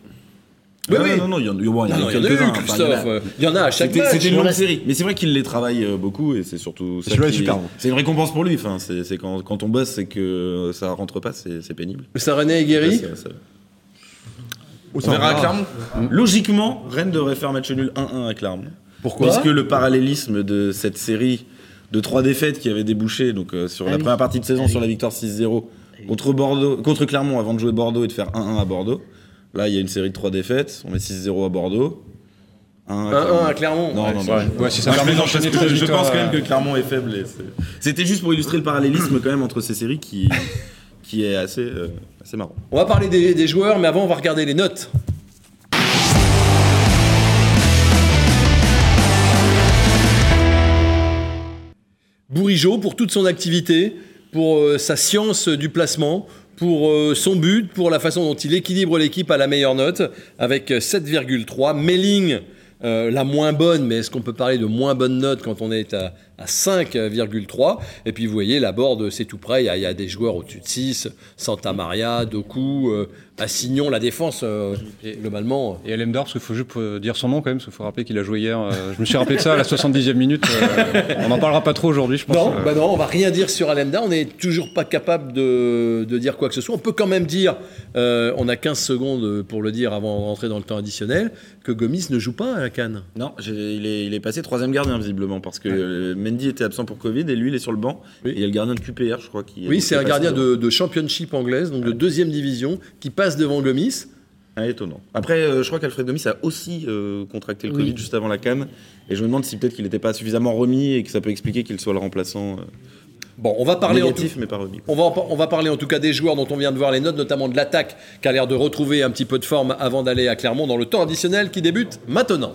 Oui, Ah, oui. Non, non, il y en, bon, y en Non, a il y en a eu, quelques-uns. enfin, il y en a- Christophe. Il y en a à chaque match. c'était une On longue série. Mais c'est vrai qu'il les travaille euh, beaucoup et c'est surtout est bon. C'est une récompense pour lui. Enfin, c'est c'est quand, quand on bosse et que ça rentre pas, c'est c'est pénible. Ça René ça- Ou On verra à. Clermont. Logiquement, Rennes devrait faire match nul 1-1 à Clermont. Pourquoi Puisque le parallélisme de cette série de trois défaites qui avait débouché donc, euh, sur Ah la oui. première partie de saison Ah sur oui. la victoire 6-0 contre, Bordeaux, contre Clermont avant de jouer Bordeaux et de faire 1-1 à Bordeaux. Là, il y a une série de trois défaites. On met 6-0 à Bordeaux. 1 1-1 à Clermont. Non, Ouais, non, c'est non. vrai. Ouais, ça je pense quand même euh, que Clermont est faible. et c'est- C'était juste pour illustrer le parallélisme quand même entre ces séries qui, qui est assez, euh, assez marrant. On va parler des, des joueurs, mais avant, on va regarder les notes. Bourigeau, pour toute son activité, pour euh, sa science du placement, pour euh, son but, pour la façon dont il équilibre l'équipe à la meilleure note, avec euh, 7,3. Melling, euh, la moins bonne, mais est-ce qu'on peut parler de moins bonne note quand on est à, à 5,3. Et puis vous voyez, la board, c'est tout près. Il y, a, il y a des joueurs au-dessus de 6, Santa Maria, Doku, euh, Assignon, la défense, euh, globalement. Et Alemdar, parce qu'il faut juste euh, dire son nom quand même, parce qu'il faut rappeler qu'il a joué hier. euh, je me suis rappelé de ça à la 70e minute. euh, on n'en parlera pas trop aujourd'hui, je pense. Non, euh. bah non, on va rien dire sur Alemda. On n'est toujours pas capable de, de dire quoi que ce soit. On peut quand même dire, euh, on a 15 secondes pour le dire avant de rentrer dans le temps additionnel, que Gomis ne joue pas à la Cannes. Non, il est, il est passé troisième gardien visiblement parce que euh, Mendy était absent pour Covid et lui il est sur le banc. Oui. Et il y a le gardien de QPR, je crois. Qui, Oui, c'est est un gardien de, de championship anglaise, donc de deuxième division, qui passe devant Gomis. Ah, étonnant. Après, euh, je crois qu'Alfred Gomis a aussi euh, contracté le Oui. Covid juste avant la Cannes. Et je me demande si peut-être qu'il n'était pas suffisamment remis et que ça peut expliquer qu'il soit le remplaçant euh, Bon, on va parler en tout, mais pas remis. On va, en- on va parler en tout cas des joueurs dont on vient de voir les notes, notamment de l'attaque, qui a l'air de retrouver un petit peu de forme avant d'aller à Clermont dans le temps additionnel qui débute maintenant.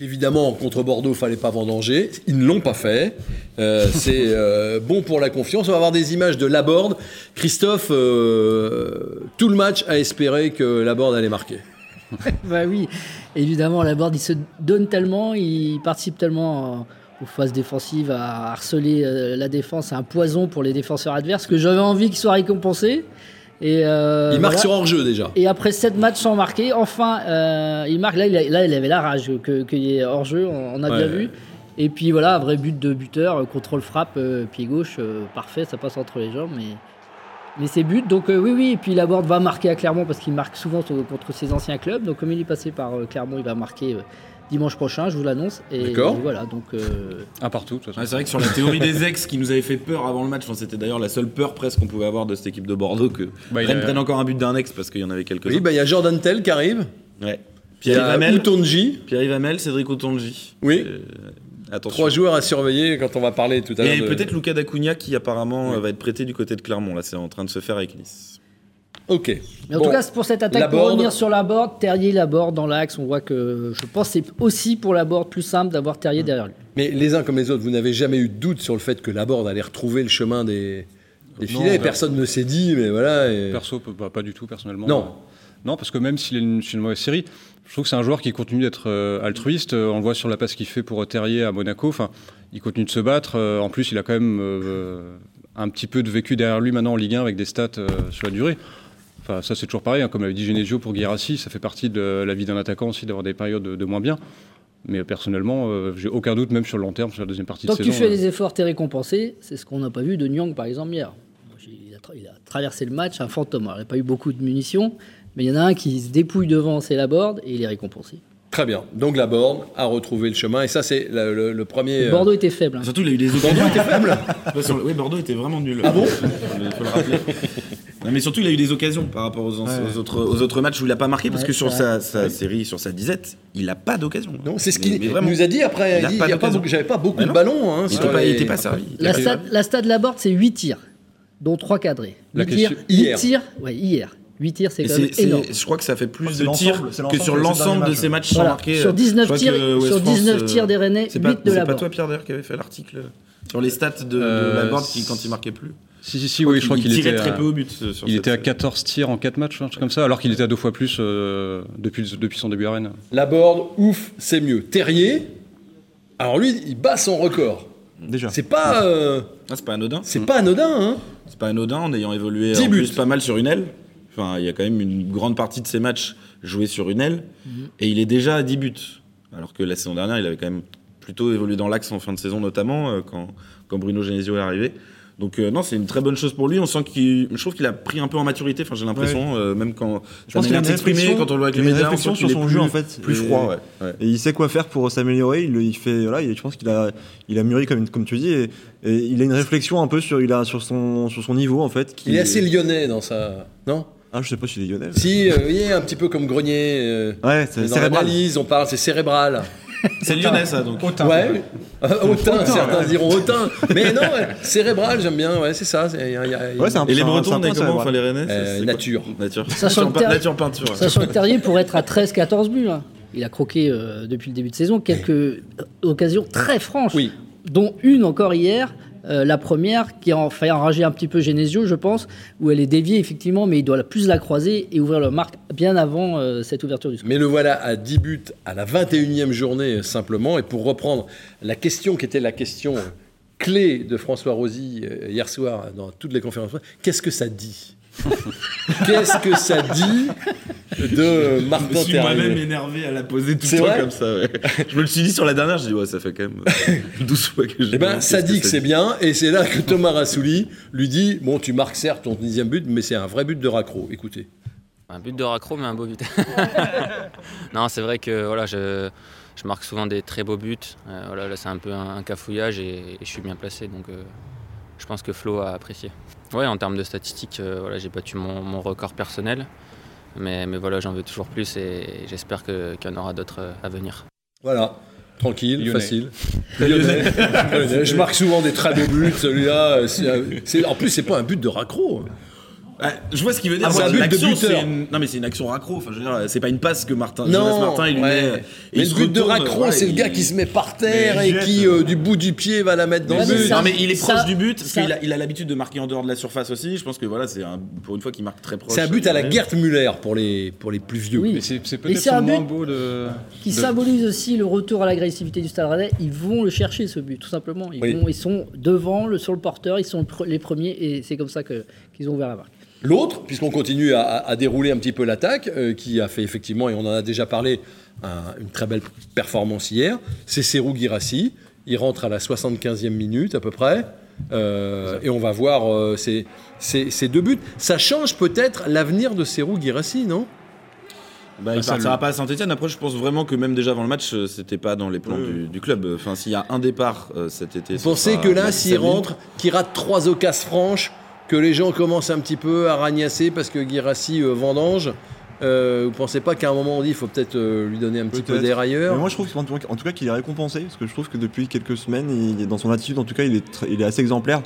Évidemment, contre Bordeaux, il fallait pas vendanger. Ils ne l'ont pas fait. Euh, (laughs) c'est euh, bon pour la confiance. On va avoir des images de Laborde. Christophe, euh, tout le match a espéré que Laborde allait marquer. (laughs) Bah oui, évidemment, la board, il se donne tellement, il participe tellement aux phases défensives à harceler la défense, c'est un poison pour les défenseurs adverses que j'avais envie qu'il soit récompensé. Et euh, Il marque voilà. sur hors-jeu déjà. Et après 7 matchs sans marquer, enfin, euh, il marque. Là, il, a- là, il avait la rage que- qu'il y ait hors-jeu, on, on a Ouais. bien vu. Et puis voilà, vrai but de buteur, euh, contrôle frappe, euh, pied gauche, parfait, ça passe entre les jambes. Mais, mais c'est but, donc oui, oui. Et puis Laborde va marquer à Clermont parce qu'il marque souvent contre ses anciens clubs. Donc comme il est passé par Clermont, il va marquer dimanche prochain, je vous l'annonce. Et D'accord. voilà, donc euh, Un partout, de toute façon. Ouais, c'est vrai que sur la théorie des ex qui nous avait fait peur avant le match, enfin, c'était d'ailleurs la seule peur presque qu'on pouvait avoir de cette équipe de Bordeaux que Bah, Rennes a- prenne encore un but d'un ex parce qu'il y en avait quelques-uns. Oui, bah, il y a Jordan Tell qui arrive. Ouais. Pierre a Hamel, Utonji. Pierre Hamel, Cédric Otonji. Oui. Euh, attention. Trois joueurs à surveiller quand on va parler tout à l'heure. Et de- peut-être Lucas Dacunia qui apparemment va être prêté du côté de Clermont. Là, c'est en train de se faire avec Nice. Ok. Mais en Bon. tout cas, c'est pour cette attaque, La pour board. revenir sur la board, Terrier, la board dans l'axe, on voit que je pense que c'est aussi pour la board plus simple d'avoir Terrier derrière lui. Mais les uns comme les autres, vous n'avez jamais eu de doute sur le fait que Laborde allait retrouver le chemin des, des Non, filets. Personne ne s'est dit, mais voilà. et- Perso, bah, pas du tout, personnellement. Non. Non, parce que même s'il est une, une mauvaise série, je trouve que c'est un joueur qui continue d'être euh, altruiste. Euh, On le voit sur la passe qu'il fait pour euh, Terrier à Monaco. Enfin, il continue de se battre. En plus, il a quand même euh, un petit peu de vécu derrière lui maintenant en Ligue 1 avec des stats euh, sur la durée. Enfin, ça, c'est toujours pareil. hein, comme l'avait dit Genesio pour Guirassi, ça fait partie de la vie d'un attaquant aussi d'avoir des périodes de, de moins bien. Mais euh, personnellement, euh, j'ai aucun doute, même sur le long terme, sur la deuxième partie Tant de que saison. tu fais euh, les efforts, t'es récompensé. C'est ce qu'on n'a pas vu de Nyang, par exemple, hier. Il a, tra- il a traversé le match, un fantôme. Alors, il n'a pas eu beaucoup de munitions, mais il y en a un qui se dépouille devant, c'est la board, et il est récompensé. Très bien. Donc Laborde a retrouvé le chemin. Et ça, c'est le, le- le premier. Bordeaux était faible. hein. Surtout, il a eu des occasions. Bordeaux était faible Oui, Bordeaux était vraiment nul. Ah bon? Il faut le rappeler. Non, mais surtout, il a eu des occasions par rapport aux, ans- aux autres, aux autres matchs où il n'a pas marqué, parce Ouais, que sur c'est sa, sa série, sur sa disette, il n'a pas d'occasion. Non, c'est ce qu'il nous a dit après. Il a Il dit, pas il y a pas J'avais pas beaucoup de ballons. hein, Il n'était pas, pas servi. La stade, la stade de la board, c'est 8 tirs, dont 3 cadrés. La 8 tirs, hier. tirs, ouais, hier. 8 tirs, c'est quand même c'est- c'est- énorme. je crois que ça fait plus C'est de l'ensemble- tirs c'est que sur l'ensemble de ces matchs sans Voilà. marquer. Sur euh, 19 je crois tirs- que West sur France, 19 euh, tirs des Rennais, C'est pas, 8 de c'est la pas Borde. toi, Pierre, d'ailleurs, qui avait fait l'article sur les stats de, de Euh, la board qui, quand il marquait plus. Si, si, si, oui, je crois qu'il tirait était. très à- peu au but. sur Il cette était à série. 14 tirs en 4 matchs, un truc comme ça, alors qu'il était à deux fois plus euh, depuis, depuis son début à Rennes. Laborde, ouf, c'est mieux. Terrier, alors lui, il bat son record. Déjà. C'est pas, euh, Ah, c'est pas anodin. c'est pas anodin. Hein. C'est pas anodin en ayant évolué 10 en plus pas mal sur une aile. Enfin, il y a quand même une grande partie de ses matchs joués sur une aile. Et il est déjà à 10 buts. Alors que la saison dernière, il avait quand même plutôt évolué dans l'axe en fin de saison, notamment euh, quand, quand Bruno Genesio est arrivé. Donc euh, non, c'est une très bonne chose pour lui. On sent qu'il, je trouve qu'il a pris un peu en maturité. Enfin, j'ai l'impression, euh, même quand Je pense qu'il a réflexion- quand on le voit avec il les a une médias, on réflexion sent sur qu'il est son plus- jeu, en fait. plus Et- froid. Ouais. ouais. Et il sait quoi faire pour s'améliorer. Il, il fait, voilà, il- je pense qu'il a, il a mûri comme, comme tu dis, et, et il a une réflexion un peu sur, il a sur son, sur son niveau en fait. Il est assez lyonnais dans sa. Non? Ah, je sais pas s'il est lyonnais. Si, euh, il est un petit peu comme Grenier. euh, Ouais, c'est cérébral. on parle, c'est cérébral. C'est lyonnais ça donc. Ouais. Euh, Hautain, certains diront hautain. (laughs) Mais non, ouais, cérébral, j'aime bien. Ouais, c'est ça. c'est- il y a- il y a- Ouais, c'est un- Et les c'est un- Bretons, c'est un on est point comment Enfin, les Rennais Euh, c'est- c'est quoi nature. Nature. Sachant Nature, Ter- nature peinture. Sachant que Terrier pourrait être à 13-14 buts. hein. Il a croqué euh, depuis le début de saison quelques occasions très franches, Oui. dont une encore hier. Euh, la première, qui a fait enrager un petit peu Genesio, je pense, où elle est déviée effectivement, mais il doit plus la croiser et ouvrir le marque bien avant euh, cette ouverture du score. Mais le voilà à 10 buts à la 21e journée euh, simplement. Et pour reprendre la question qui était la question clé de François Rosy hier soir dans toutes les conférences, qu'est-ce que ça dit? Qu'est-ce que ça dit de Je Martin me suis moi-même énervé à la poser tout le temps comme ça. ouais. Je me le suis dit sur la dernière, j'ai dit ouais, ça fait quand même euh, 12 fois que j'ai. Eh ben, ça dit que c'est bien, et c'est là que Thomas Rassouli lui dit Bon, tu marques certes ton dixième but, mais c'est un vrai but de raccro. Écoutez. Un but de raccro, mais un beau but. (laughs) non, c'est vrai que voilà, je, je marque souvent des très beaux buts. Euh, voilà, là, c'est un peu un, un cafouillage et, et je suis bien placé. Donc, euh, je pense que Flo a apprécié. Ouais, en termes de statistiques, euh, voilà, j'ai battu mon, mon record personnel. Mais, mais voilà, j'en veux toujours plus et j'espère qu'il y en aura d'autres euh, à venir. Voilà. Tranquille, Lyonnais. facile. (laughs) Lyonnais. Lyonnais. Je marque souvent des très beaux buts. Celui-là, euh, en plus, c'est pas un but de raccro. Je vois ce qu'il veut dire. Ah, c'est un but de buteur. une- Non mais c'est une action raccro. Enfin, je veux dire, c'est pas une passe que Martin. Non, Jonas Martin, il lui ouais. met. et Mais il le se but de retourne, raccro, ouais, c'est le il- gars qui se met par terre Mais et qui, jette. euh, du bout du pied, va la mettre dans le but. ça- Non mais il est proche ça- du but parce qu'il a, il a l'habitude de marquer en dehors de la surface aussi. Je pense que voilà, c'est un, pour une fois qu'il marque très proche. C'est un but à la. Gert Müller pour les, pour les plus vieux. Oui. Mais c'est peut-être un moins but beau de. qui de- symbolise aussi le retour à l'agressivité du Stade Rennais. Ils vont le chercher ce but, tout simplement. Ils, sont devant, le, sur le porteur, ils sont les premiers et c'est comme ça qu'ils ont ouvert la marque. L'autre, puisqu'on continue à, à- à dérouler un petit peu l'attaque, euh, qui a fait effectivement, et on en a déjà parlé, un- une très belle performance hier, c'est Serou Girassi. Il rentre à la 75e minute à peu près. Euh, et on va voir euh, ces, ces- ces deux buts. Ça change peut-être l'avenir de Serou Girassi, non? Bah, il Ah, ça, partira pas à Saint-Etienne. Après, je pense vraiment que même déjà avant le match, euh, c'était pas dans les plans du, du club. Enfin, s'il y a un départ euh, cet été. Vous pensez que là, s'il rentre, qu'il rate trois occasions franches, que les gens commencent un petit peu à ragnasser parce que Girassi euh, vendange euh, Vous pensez pas qu'à un moment on dit il faut peut-être euh, lui donner un petit peu d'air ailleurs Mais moi, je trouve en tout cas, qu'il est récompensé, parce que je trouve que depuis quelques semaines, il, dans son attitude, en tout cas, il est, très- il est assez exemplaire.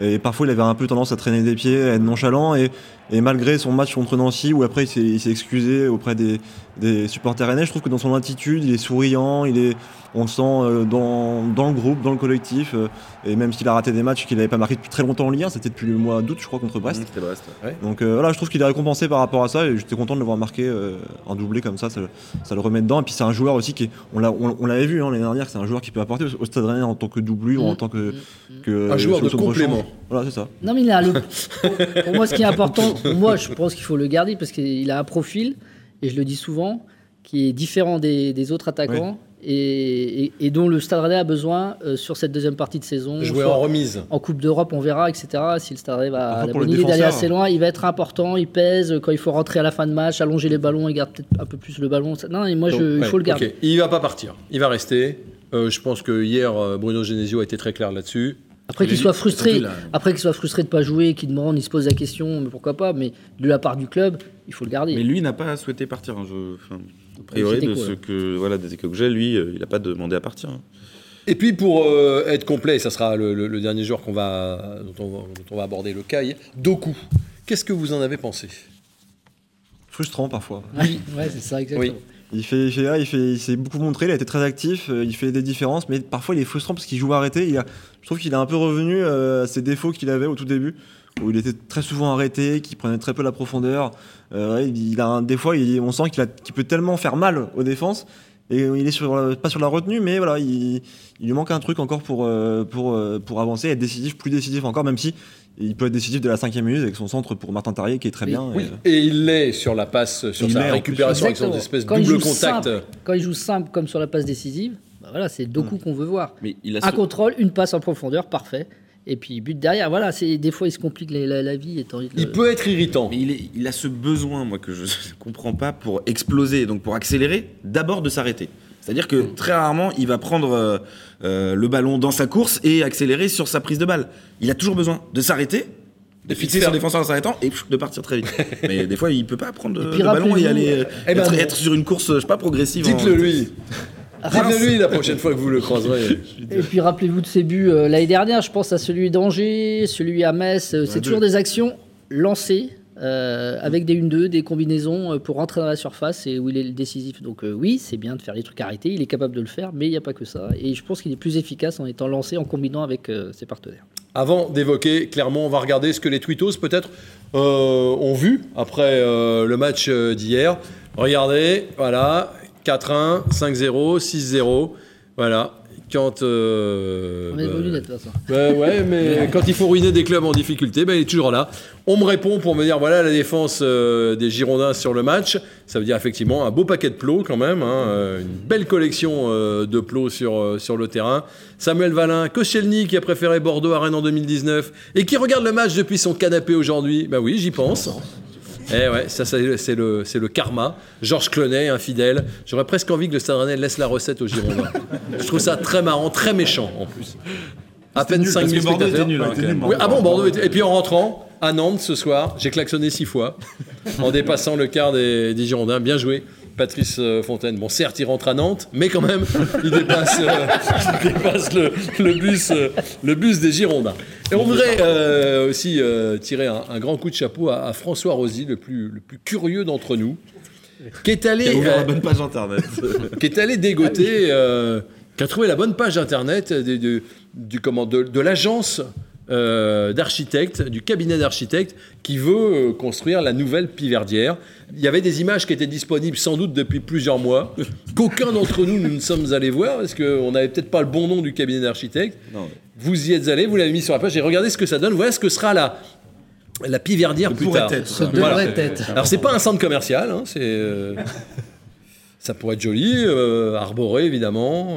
Et parfois, il avait un peu tendance à traîner des pieds, à être nonchalant. Et, et malgré son match contre Nancy, où après, il s'est- il s'est excusé auprès des, des supporters rennais, je trouve que dans son attitude, il est souriant, il est, on le sent euh, dans, dans le groupe, dans le collectif. euh, et même s'il a raté des matchs qu'il n'avait pas marqué depuis très longtemps en Ligue 1, c'était depuis le mois d'août, je crois, contre Brest. Mmh, C'était Brest. ouais. Donc euh, voilà, je trouve qu'il est récompensé par rapport à ça et j'étais content de le voir marquer euh, un doublé comme ça, ça, ça le remet dedans. Et puis c'est un joueur aussi qui, est- on l'a- on, on l'avait vu hein, l'année dernière, c'est un joueur qui peut apporter au Stade Rennais en tant que doublure, en tant que, que Un joueur de solution Voilà, c'est ça. Non, mais il a le- pour, pour moi, ce qui est important, moi, je pense qu'il faut le garder parce qu'il a un profil, et je le dis souvent, qui est différent des, des autres attaquants et, et- et dont le Stade Rennais a besoin euh, sur cette deuxième partie de saison. Jouer en remise. en Coupe d'Europe, on verra, etc. Si le Stade Rennais va Après, pour idée d'aller assez loin, il va être important, il pèse quand il faut rentrer à la fin de match, allonger les ballons, il garde peut-être un peu plus le ballon. Ça- Non, et moi, je, il faut le garder. ok. Il va pas partir. Il va rester. Euh, je pense que hier, euh, Bruno Genesio a été très clair là-dessus. Après qu'il Il- soit frustré, là- après qu'il soit frustré de pas jouer, qu'il demande, il se pose la question, mais pourquoi pas Mais de la part du club, il faut le garder. Mais lui n'a pas souhaité partir. hein, je- enfin, a priori, C'était de quoi, ce que voilà des échos que j'ai, lui, euh, il n'a pas demandé à partir. hein. Et puis pour euh, être complet, ça sera le, le- le dernier joueur qu'on va, dont, on va, dont on va aborder le cas. Doku. Qu'est-ce que vous en avez pensé? Frustrant parfois. Oui, ouais, c'est ça, exactement. Oui. Il fait, il fait, ah, il fait, il s'est beaucoup montré, il a été très actif, euh, il fait des différences, mais parfois il est frustrant parce qu'il joue arrêté. A, je trouve qu'il est un peu revenu euh, à ses défauts qu'il avait au tout début, où il était très souvent arrêté, qu'il prenait très peu la profondeur. Euh, il a des fois, on sent qu'il a- peut tellement faire mal aux défenses. Et il est pas sur la retenue, mais voilà, il, il lui manque un truc encore pour, pour, pour avancer, être décisif, plus décisif encore, même si il peut être décisif de la cinquième minute avec son centre pour Martin Tarier qui est très Oui. bien. Oui. Et, Et il l'est sur la passe, sur Il sa récupération avec son espèce de Quand il double joue contact. simple, quand il joue simple comme sur la passe décisive, bah voilà, c'est Doku qu'on veut voir. Mais il a Un ce- contrôle, une passe en profondeur, parfait. Et puis but derrière. Voilà, c'est des fois il se complique la, la- la vie. Il le- peut être irritant. Mais il, est- il a ce besoin, moi, que je ne (laughs) comprends pas, pour exploser, donc pour accélérer, d'abord de s'arrêter. C'est-à-dire que très rarement, il va prendre euh, euh, le ballon dans sa course et accélérer sur sa prise de balle. Il a toujours besoin de s'arrêter, de fixer son défenseur en s'arrêtant et pff, de partir très vite. (laughs) Mais des fois, il peut pas prendre le ballon et aller euh, Eh ben être, sur une course, je sais pas, progressive. en- Dites-le lui. Dites-le lui la prochaine fois que vous le croiserez. (laughs) Et puis rappelez-vous de ses buts euh, l'année dernière. Je pense à celui d'Angers, celui à Metz. euh, c'est toujours des actions lancées. Euh, avec des 1-2, des combinaisons euh, pour rentrer dans la surface et où il est décisif. Donc euh, oui, c'est bien de faire les trucs arrêtés, il est capable de le faire, mais il n'y a pas que ça. Et je pense qu'il est plus efficace en étant lancé, en combinant avec ses partenaires. Avant d'évoquer Clermont, on va regarder ce que les tweetos peut-être ont vu après le match d'hier. Regardez, voilà, 4-1, 5-0, 6-0. Voilà. Quand. euh, On met bah, de toute façon. Ouais, mais (laughs) quand il faut ruiner des clubs en difficulté, ben, il est toujours là. On me répond pour me dire voilà la défense euh, des Girondins sur le match. Ça veut dire effectivement un beau paquet de plots quand même, hein, euh, une belle collection de plots sur, sur le terrain. Samuel Valin, Koscielny qui a préféré Bordeaux à Rennes en 2019 et qui regarde le match depuis son canapé aujourd'hui. Ben oui, j'y pense. Eh ouais, ça c'est le, karma. Georges Clonet, infidèle. J'aurais presque envie que le Stade laisse la recette aux Girondins. Je trouve ça très marrant, très méchant en plus. À peine 5 000 spectateurs. Oui, ah bon, Bordeaux était- Et puis en rentrant à Nantes ce soir, j'ai klaxonné six fois en dépassant le quart des, des Girondins. Bien joué. Patrice euh, Fontaine. Bon, certes, il rentre à Nantes, mais quand même, il dépasse, euh, (laughs) il dépasse le, le bus, euh, le bus des Girondins. Et on voudrait euh, aussi tirer un, un grand coup de chapeau à, à François Rosy, le plus, le plus curieux d'entre nous, qui est allé, Qui a ouvert la bonne page internet. (laughs) qui est allé dégoter, qui a trouvé la bonne page internet de, de- du, comment, de, de l'agence euh, d'architectes, du cabinet d'architectes qui veut euh, construire la nouvelle Piverdière. Il y avait des images qui étaient disponibles sans doute depuis plusieurs mois, (laughs) qu'aucun d'entre nous nous ne sommes allés voir parce qu'on n'avait peut-être pas le bon nom du cabinet d'architectes. Non, Vous y êtes allés, vous l'avez mis sur la page et regardez ce que ça donne. Voilà ce que sera la, la Piverdière plus tard. être, Ça Voilà. devrait être. Alors c'est pas un centre commercial, hein, c'est euh, ça pourrait être joli, euh, arboré évidemment.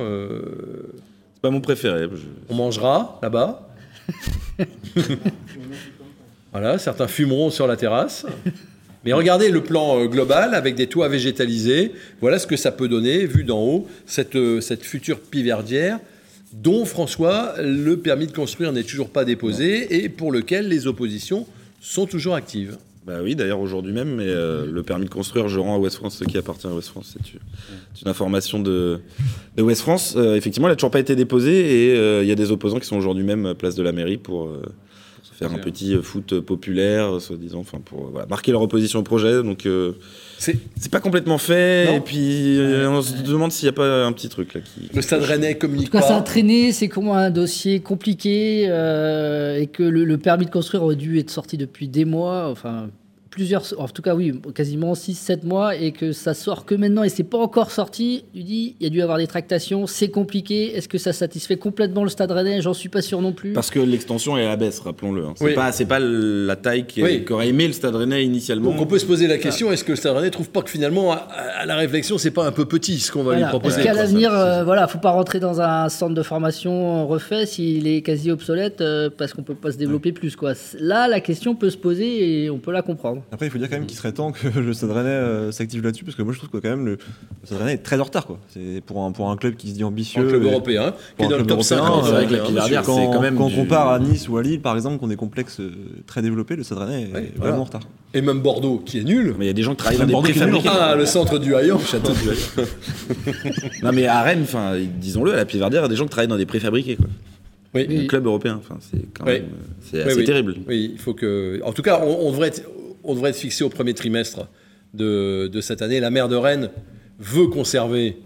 c'est pas mon préféré. je- on mangera là-bas. (laughs) voilà, certains fumeront sur la terrasse. Mais regardez le plan euh, global avec des toits végétalisés. Voilà ce que ça peut donner, vu d'en haut, cette, euh, cette future piverdière dont, François, le permis de construire n'est toujours pas déposé et pour lequel les oppositions sont toujours actives. Bah oui, d'ailleurs aujourd'hui même, mais euh, le permis de construire, je rends à West France ce qui appartient à West France. C'est une, information de, de West France. Euh, effectivement, elle n'a toujours pas été déposée et euh, il y a des opposants qui sont aujourd'hui même à place de la mairie pour euh, faire un petit euh, foot populaire, soi-disant, enfin pour voilà, marquer leur opposition au projet. Donc euh, C'est c'est pas complètement fait Non. et puis euh, on se demande s'il n'y a pas un petit truc là qui. le Stade Rennais communique Quand ça a traîné, c'est comment un dossier compliqué euh, et que le, le permis de construire aurait dû être sorti depuis des mois, enfin plusieurs, en tout cas oui, quasiment 6-7 mois et que ça sort que maintenant et c'est pas encore sorti. Tu dis, il y a dû y avoir des tractations, c'est compliqué. Est-ce que ça satisfait complètement le Stade Rennais? J'en suis pas sûr non plus. Parce que l'extension est à la baisse, rappelons-le. hein. C'est Oui. pas, c'est pas la taille qui- Oui. qu'aurait aimé le Stade Rennais initialement. Donc on peut se poser la question est-ce que le Stade Rennais trouve pas que finalement, à, à la réflexion, c'est pas un peu petit ce qu'on va lui proposer Parce qu'à l'avenir, euh, voilà, faut pas rentrer dans un centre de formation refait s'il est quasi obsolète euh, parce qu'on peut pas se développer plus. Quoi. Là, la question peut se poser et on peut la comprendre. Après, il faut dire quand même qu'il serait temps que (laughs) le Stade Rennais euh, s'active là-dessus, parce que moi je trouve que quand même le, le Stade Rennais est très en retard. quoi. C'est pour un, pour un club qui se dit ambitieux. Un club et- européen, qui est dans le club top européen, 50. c'est vrai que la c'est Quand, quand même quand on compare à Nice ou à Lille, par exemple, qui ont des complexes euh, très développés, le Stade Rennais est vraiment en retard. Et même Bordeaux, qui est nul. Mais il y a des gens qui travaillent dans des préfabriqués. Ah, le centre du Hayan. (laughs) Château du (laughs) Non mais à Rennes, enfin, disons-le, à la Piverdière, il y a des gens qui travaillent dans des préfabriqués, quoi. Oui. Un club européen, enfin, c'est quand Oui. même, euh, c'est Oui, assez oui. terrible. Oui, il faut que. En tout cas, on, on devrait être, on devrait être fixé au premier trimestre de, de cette année. La maire de Rennes veut conserver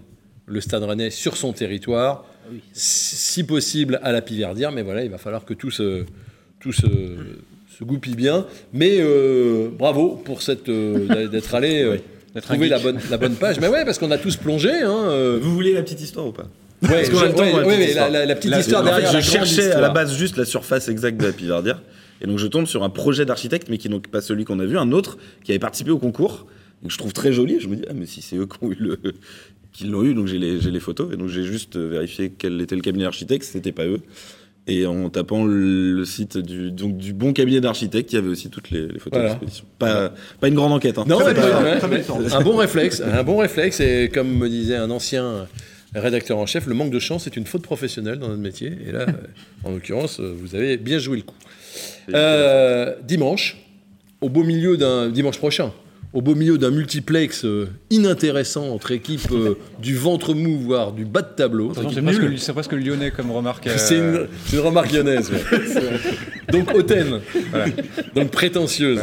le Stade Rennais sur son territoire, si si possible à la Piverdière, mais voilà, il va falloir que tout se, tout se, se goupille bien. Mais euh, bravo pour cette euh, d'être allé euh, (laughs) trouver la bonne, la bonne page. Mais ouais, parce qu'on a tous plongé. Hein, euh, Vous voulez la petite histoire ou pas? Ouais, je- ouais, la ouais, petite mais la, histoire. la- la petite Là, histoire en fait, derrière. je cherchais à la base juste la surface exacte de la Piverdière. Et donc je tombe sur un projet d'architecte, mais qui n'est donc pas celui qu'on a vu, un autre qui avait participé au concours, que je trouve très joli. Et je me dis, ah, mais si c'est eux qui ont eu le. (laughs) qui l'ont eu, donc j'ai les, photos. Et donc j'ai juste vérifié quel était le cabinet d'architecte, c'était pas eux. Et en tapant le, site du, donc, du bon cabinet d'architecte, il y avait aussi toutes les, les photos Voilà. à disposition. Pas, pas une grande enquête. Hein. Non, pas- ouais, un bon réflexe, un bon réflexe. Et comme me disait un ancien rédacteur en chef, le manque de chance est une faute professionnelle dans notre métier. Et là, en l'occurrence, vous avez bien joué le coup. Euh, dimanche, au beau milieu d'un dimanche prochain, au beau milieu d'un multiplex euh, inintéressant entre équipes euh, du ventre mou voire du bas de tableau. Attention, C'est presque, lyonnais comme remarque. (laughs) euh, C'est une, remarque lyonnaise. ouais. (laughs) Donc hautaine, donc prétentieuse.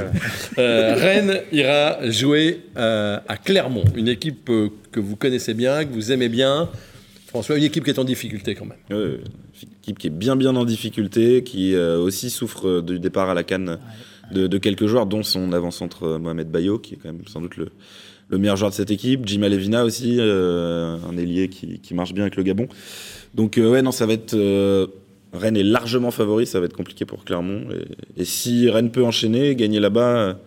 Euh, Rennes ira jouer euh, à Clermont, une équipe euh, que vous connaissez bien, que vous aimez bien. François, une équipe qui est en difficulté quand même. Ouais, équipe qui est bien bien en difficulté, qui euh, aussi souffre du départ à la canne de, quelques joueurs, dont son avant-centre euh, Mohamed Bayo, qui est quand même sans doute le, le meilleur joueur de cette équipe. Jim Alevina aussi, euh, un ailier qui, marche bien avec le Gabon. Donc euh, ouais, non, ça va être... Rennes est largement favori, ça va être compliqué pour Clermont. Et, et si Rennes peut enchaîner, gagner là-bas,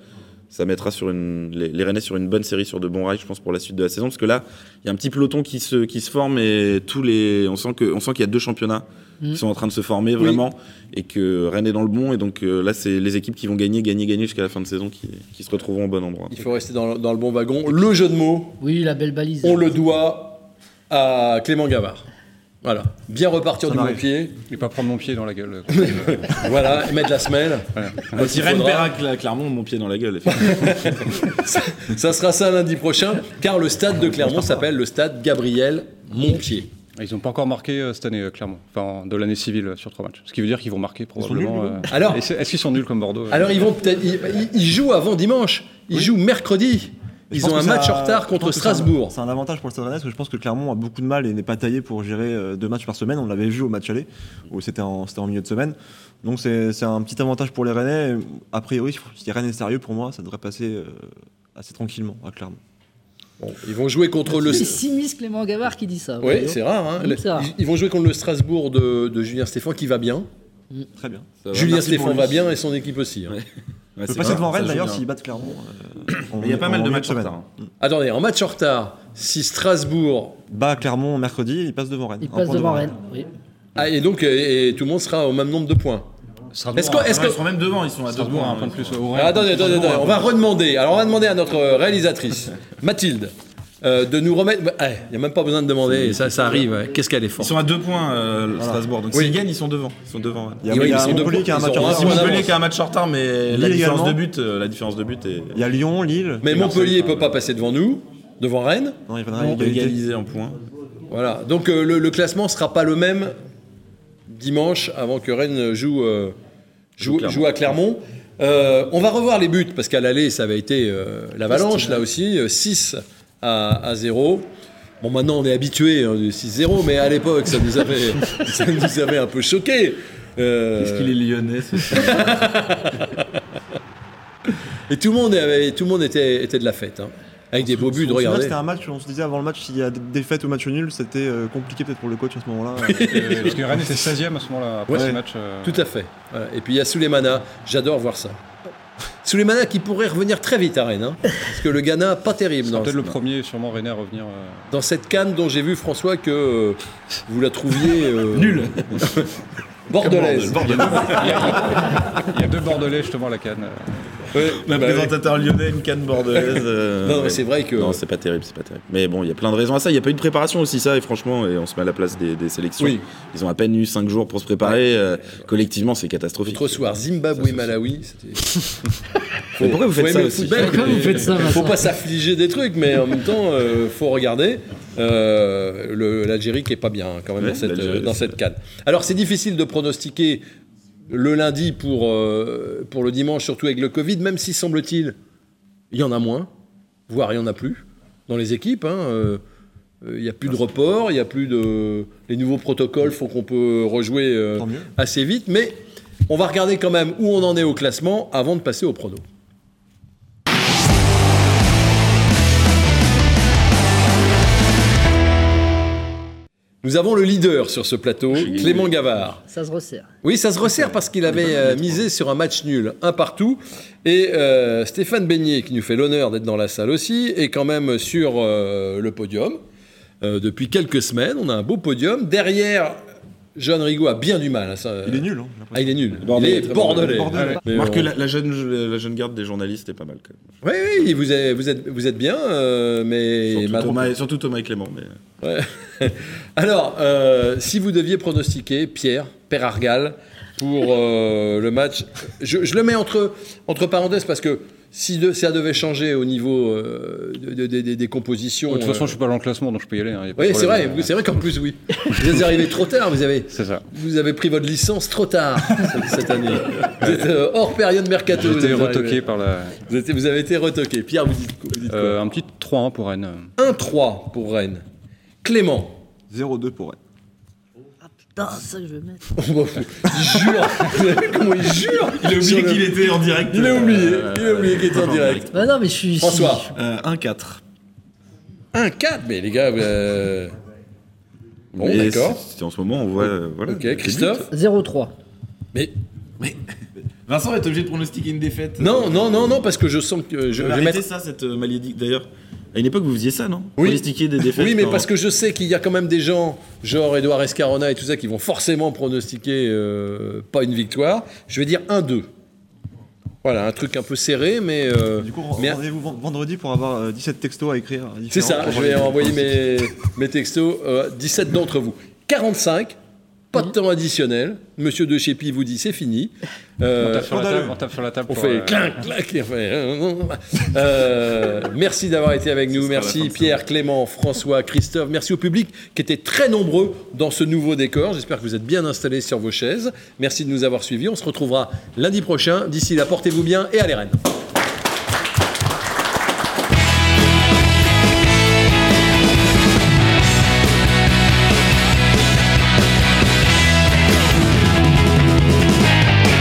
ça mettra sur une, les, les Rennais sur une bonne série, sur de bons rails, je pense, pour la suite de la saison. Parce que là, il y a un petit peloton qui se, qui se forme et tous les, on sent qu'il y a deux championnats qui sont en train de se former vraiment et que Rennes est dans le bon. Et donc euh, là, c'est les équipes qui vont gagner, gagner, gagner jusqu'à la fin de saison qui, qui se retrouveront au bon endroit. Il faut rester dans, dans le bon wagon. Le jeu de mots, Oui, la belle balise. on le doit à Clément Gavard. Voilà, bien repartir Ça du bon pied, Et pas prendre mon pied dans la gueule. (laughs) voilà, et mettre la semelle. Quand si il Rennes Cl- Clermont, mon pied dans la gueule. effectivement. (laughs) Ça sera ça lundi prochain, car le stade de Clermont s'appelle le stade Gabriel Montpied. Ils n'ont pas encore marqué euh, cette année, euh, clairement. Enfin, de l'année civile euh, sur trois matchs. Ce qui veut dire qu'ils vont marquer probablement. nuls, euh, Alors- Est-ce qu'ils sont nuls comme Bordeaux euh Alors ils vont peut-être, ils, ils- ils jouent avant dimanche, ils jouent mercredi. Ils ont un match en retard contre c'est un- Strasbourg. C'est un avantage pour le Stade Rennais parce que je pense que Clermont a beaucoup de mal et n'est pas taillé pour gérer euh, deux matchs par semaine. On l'avait vu au match aller où c'était en, milieu de semaine. Donc c'est un petit avantage pour les Rennais. A priori, si Rennes est sérieux pour moi, ça devrait passer euh, assez tranquillement à Clermont. Bon, ils vont jouer contre le. C'est Simis Clément Gavard qui dit ça. Oui, c'est rare. hein. Rare. Ils- vont jouer contre le Strasbourg de, de Julien Stéphane qui va bien. Très bien. Julien Stéphane va bien et son équipe aussi. hein. Ouais. Ouais, On peut passer devant Rennes d'ailleurs s'ils battent Clermont. euh, il y a pas mal de matchs en retard. hein. Attendez, en match en retard, si Strasbourg. Bat Clermont mercredi, il passe devant Rennes. Il passe devant Rennes. Oui. Ah, et donc, euh, et tout le monde sera au même nombre de points. Est-ce que- Ils sont même devant, ils sont à deux points. un point de plus. au Ah, attendez, attendez, attendez, on va redemander. Alors, on va demander à notre réalisatrice, Mathilde, euh, de nous remettre. eh, Il n'y a même pas besoin de demander, ça, ça arrive. ouais. Qu'est-ce qu'elle est Ils forte. sont à deux points, euh, le Strasbourg. Donc Oui. s'ils gagnent, ils sont devant. Ils sont devant. ouais. Il y a, Oui, il y a ils sont Montpellier qui a un ils match en retard. Montpellier qui a un match en retard, mais la différence, de but, euh, la différence de but est Il y a Lyon, Lille. Mais Montpellier ne peut pas passer devant nous, devant Rennes. Non, il y a on égalité. égalisé en points. Voilà. Donc, euh, le, le classement ne sera pas le même dimanche avant que Rennes joue, euh, joue, Clermont. joue à Clermont. Euh, on va revoir les buts parce qu'à l'aller, ça avait été euh, l'avalanche là aussi, euh, 6 à, à 0. Bon, maintenant on est habitué hein, du 6-0, mais à l'époque ça nous avait, (laughs) ça nous avait un peu choqué. Euh, Est-ce qu'il est lyonnais ce (laughs) Et tout le monde, avait, tout le monde était, était de la fête, hein, avec des beaux buts. Souvenez-vous, Regardez. C'était un match où on se disait avant le match, s'il y a des défaites ou match nul, c'était euh, compliqué peut-être pour le coach à ce moment-là. (laughs) Parce que Rennes était 16ème à ce moment-là, après Ouais. ce match. euh, Tout à fait. Voilà. Et puis il y a Souleymana, j'adore voir ça. Souleymana qui pourrait revenir très vite à Rennes, hein, parce que le Ghana, pas terrible C'est peut-être le premier, sûrement Rennes à revenir. euh, dans cette canne dont j'ai vu François que euh, vous la trouviez euh, (laughs) Nul. bordelaise. Il y, a, il y a deux Bordelais justement à la canne. Euh. Ouais, Un bah ouais. présentateur lyonnais, une canne bordelaise. euh, Non, mais ouais. c'est vrai que Non, c'est pas terrible, c'est pas terrible. Mais bon, il y a plein de raisons à ça. Il n'y a pas eu de préparation aussi, ça, et franchement, et on se met à la place des, des sélections. Oui. Ils ont à peine eu 5 jours pour se préparer. euh, collectivement, c'est catastrophique. l'autre soir, Zimbabwe, Malawi. (laughs) Mais pourquoi vous faites ça aussi Pourquoi vous faites ça, Faut pas s'affliger des trucs, mais en même temps, euh, faut regarder euh, l'Algérie qui est pas bien hein, quand même Ouais, dans cette, l'Algérie, dans cette canne. Alors c'est difficile de pronostiquer le lundi pour, euh, pour le dimanche, surtout avec le Covid, même si semble-t-il, il y en a moins, voire il y en a plus dans les équipes. hein, euh, euh, Il n'y a plus de report, il n'y a plus de. Les nouveaux protocoles font qu'on peut rejouer euh, assez vite, mais on va regarder quand même où on en est au classement avant de passer au prono. Nous avons le leader sur ce plateau, Clément Gavard. Ça se resserre. Oui, ça se resserre parce qu'il avait euh, misé sur un match nul, un partout. Et euh, Stéphane Beignet, qui nous fait l'honneur d'être dans la salle aussi, est quand même sur euh, le podium. Euh, depuis quelques semaines, on a un beau podium. Derrière, John Rigaud a bien du mal. hein, ça. Il est nul. hein, Ah, il est nul. Bordelais, il est bordelais. Ouais, la, la jeune, la jeune garde des journalistes est pas mal. Quand même. Oui, oui, vous êtes, vous êtes, vous êtes bien, euh, mais... Surtout, ma- Thomas, et- surtout Thomas et Clément. Mais... Ouais. (laughs) Alors, euh, si vous deviez pronostiquer, Pierre, Père Argal, pour euh, le match, je, je le mets entre, entre parenthèses parce que si de- ça devait changer au niveau euh, de- de- de- des- compositions... De toute façon, euh, je suis pas dans le classement, donc je peux y aller. hein, oui, c'est vrai, vous- c'est vrai qu'en plus, oui. Vous êtes arrivé trop tard, vous avez, C'est ça. vous avez pris votre licence trop tard cette, année. (laughs) Vous êtes euh, hors période mercato. J'ai vous arrivé. retoqué par la. Vous, êtes- vous avez été retoqué. Pierre, vous dites, vous dites quoi? Euh, un petit 3-1 pour Rennes. 1-3 pour Rennes. Clément, 0-2 pour Rennes. Non, c'est ça que je vais mettre. il jure (laughs) Comment il jure Il a oublié qu'il était en direct. Il a oublié, Euh, il a oublié qu'il était en direct. Bah non, mais je suis. François, Euh, 1-4. 1-4, mais les gars... euh, Bon, Mais d'accord. c'est- En ce moment, on voit. euh, voilà, Ok, Christophe 0-3. Mais buts. Vincent est obligé de pronostiquer une défaite. non, non, non, non, parce que je sens que je, je vais mettre... ça, cette euh, malédiction. D'ailleurs, à une époque, vous faisiez ça, non? Oui. Pronostiquer des défaites. Oui, mais quand- parce que je sais qu'il y a quand même des gens, genre Edouard Escarona et tout ça, qui vont forcément pronostiquer euh, pas une victoire. Je vais dire 1-2. Voilà, un truc un peu serré, mais... euh, Du coup, mais- rendez-vous ven- vendredi pour avoir euh, 17 textos à écrire. C'est différents ça, pour je vais envoyer mes, mes textos, euh, 17 d'entre vous. 45, pas de temps additionnel. Monsieur De Chépi vous dit c'est fini. Euh, On tape sur la scandaleux. table. On tape sur la table. on pour, fait euh, clinc, clinc, et on fait, euh, euh, merci d'avoir été avec nous. Merci Pierre, Clément, François, Christophe. Merci au public qui était très nombreux dans ce nouveau décor. J'espère que vous êtes bien installés sur vos chaises. Merci de nous avoir suivis. On se retrouvera lundi prochain. D'ici là, portez-vous bien et allez Rennes.